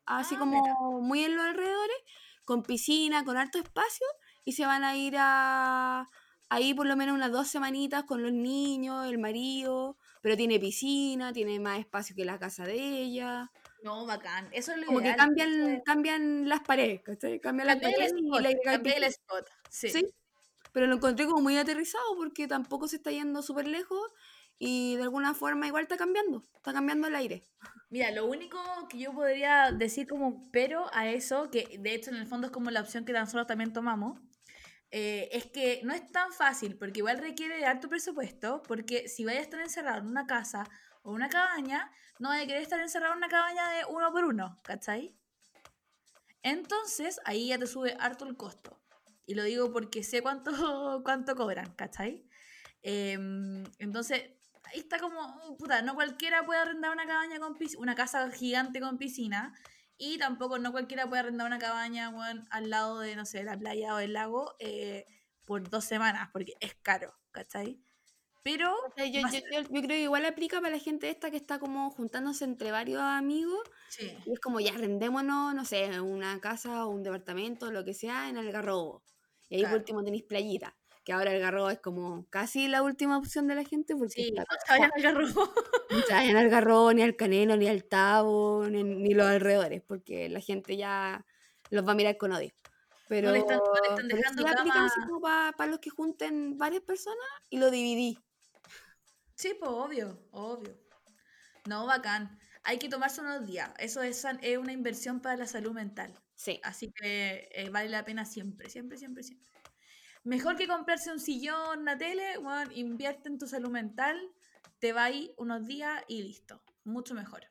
así Ah, como muy en los alrededores, con piscina, con harto espacio, y se van a ir a ahí por lo menos unas dos semanitas con los niños, el marido, pero tiene piscina, tiene más espacio que la casa de ella. No, bacán. Eso es lo Como que cambian, es- cambian las paredes, ¿cachai? Cambian las el paredes y cambié el spot. Sí. Sí, pero lo encontré como muy aterrizado porque tampoco se está yendo súper lejos y de alguna forma igual está cambiando, está cambiando el aire. Mira, lo único que yo podría decir como pero a eso, que de hecho en el fondo es como la opción que nosotros también tomamos, eh, es que no es tan fácil, porque igual requiere de harto presupuesto, porque si vayas a estar encerrado en una casa o una cabaña, no vas a querer estar encerrado en una cabaña de uno por uno, ¿cachai? Entonces, ahí ya te sube harto el costo. Y lo digo porque sé cuánto, [LAUGHS] cuánto cobran, ¿cachai? Em, entonces, ahí está como, puta, no cualquiera puede arrendar una cabaña con piscina, una casa gigante con piscina. Y tampoco no cualquiera puede arrendar una cabaña weón, al lado de, no sé, la playa o el lago eh, por dos semanas, porque es caro, ¿cachai? Pero, O sea, yo, más- yo- yo- yo creo que igual aplica para la gente esta que está como juntándose entre varios amigos sí, y es como ya arrendémonos, no sé, una casa o un departamento, lo que sea, en Algarrobo. Y ahí Claro. por último tenéis playita, que ahora Algarrobo es como casi la última opción de la gente porque sí, no vayan al garrobo. [LAUGHS] No se vayan al Garrobo, ni al Canelo, ni al Tabo, ni, ni los alrededores, porque la gente ya los va a mirar con odio. Pero, le están- no le están pero sí así como para los que junten varias personas y lo dividí. Sí, pues obvio, obvio. No, bacán. Hay que tomarse unos días. Eso es, es una inversión para la salud mental. Sí. Así que eh, vale la pena siempre, siempre, siempre, siempre. Mejor que comprarse un sillón, una tele, bueno, invierte en tu salud mental, te va ahí unos días y listo. Mucho mejor.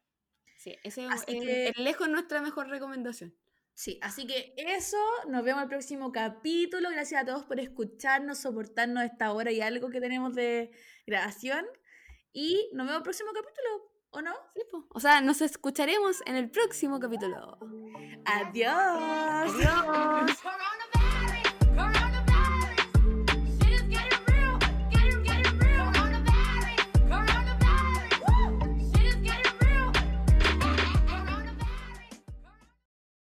Sí, ese es que- es lejos nuestra mejor recomendación. Sí, así que eso, nos vemos el próximo capítulo. Gracias a todos por escucharnos, soportarnos esta hora y algo que tenemos de grabación. Y nos vemos el próximo capítulo, ¿o no? Sí, po. O sea, nos escucharemos en el próximo capítulo. Adiós. Adiós.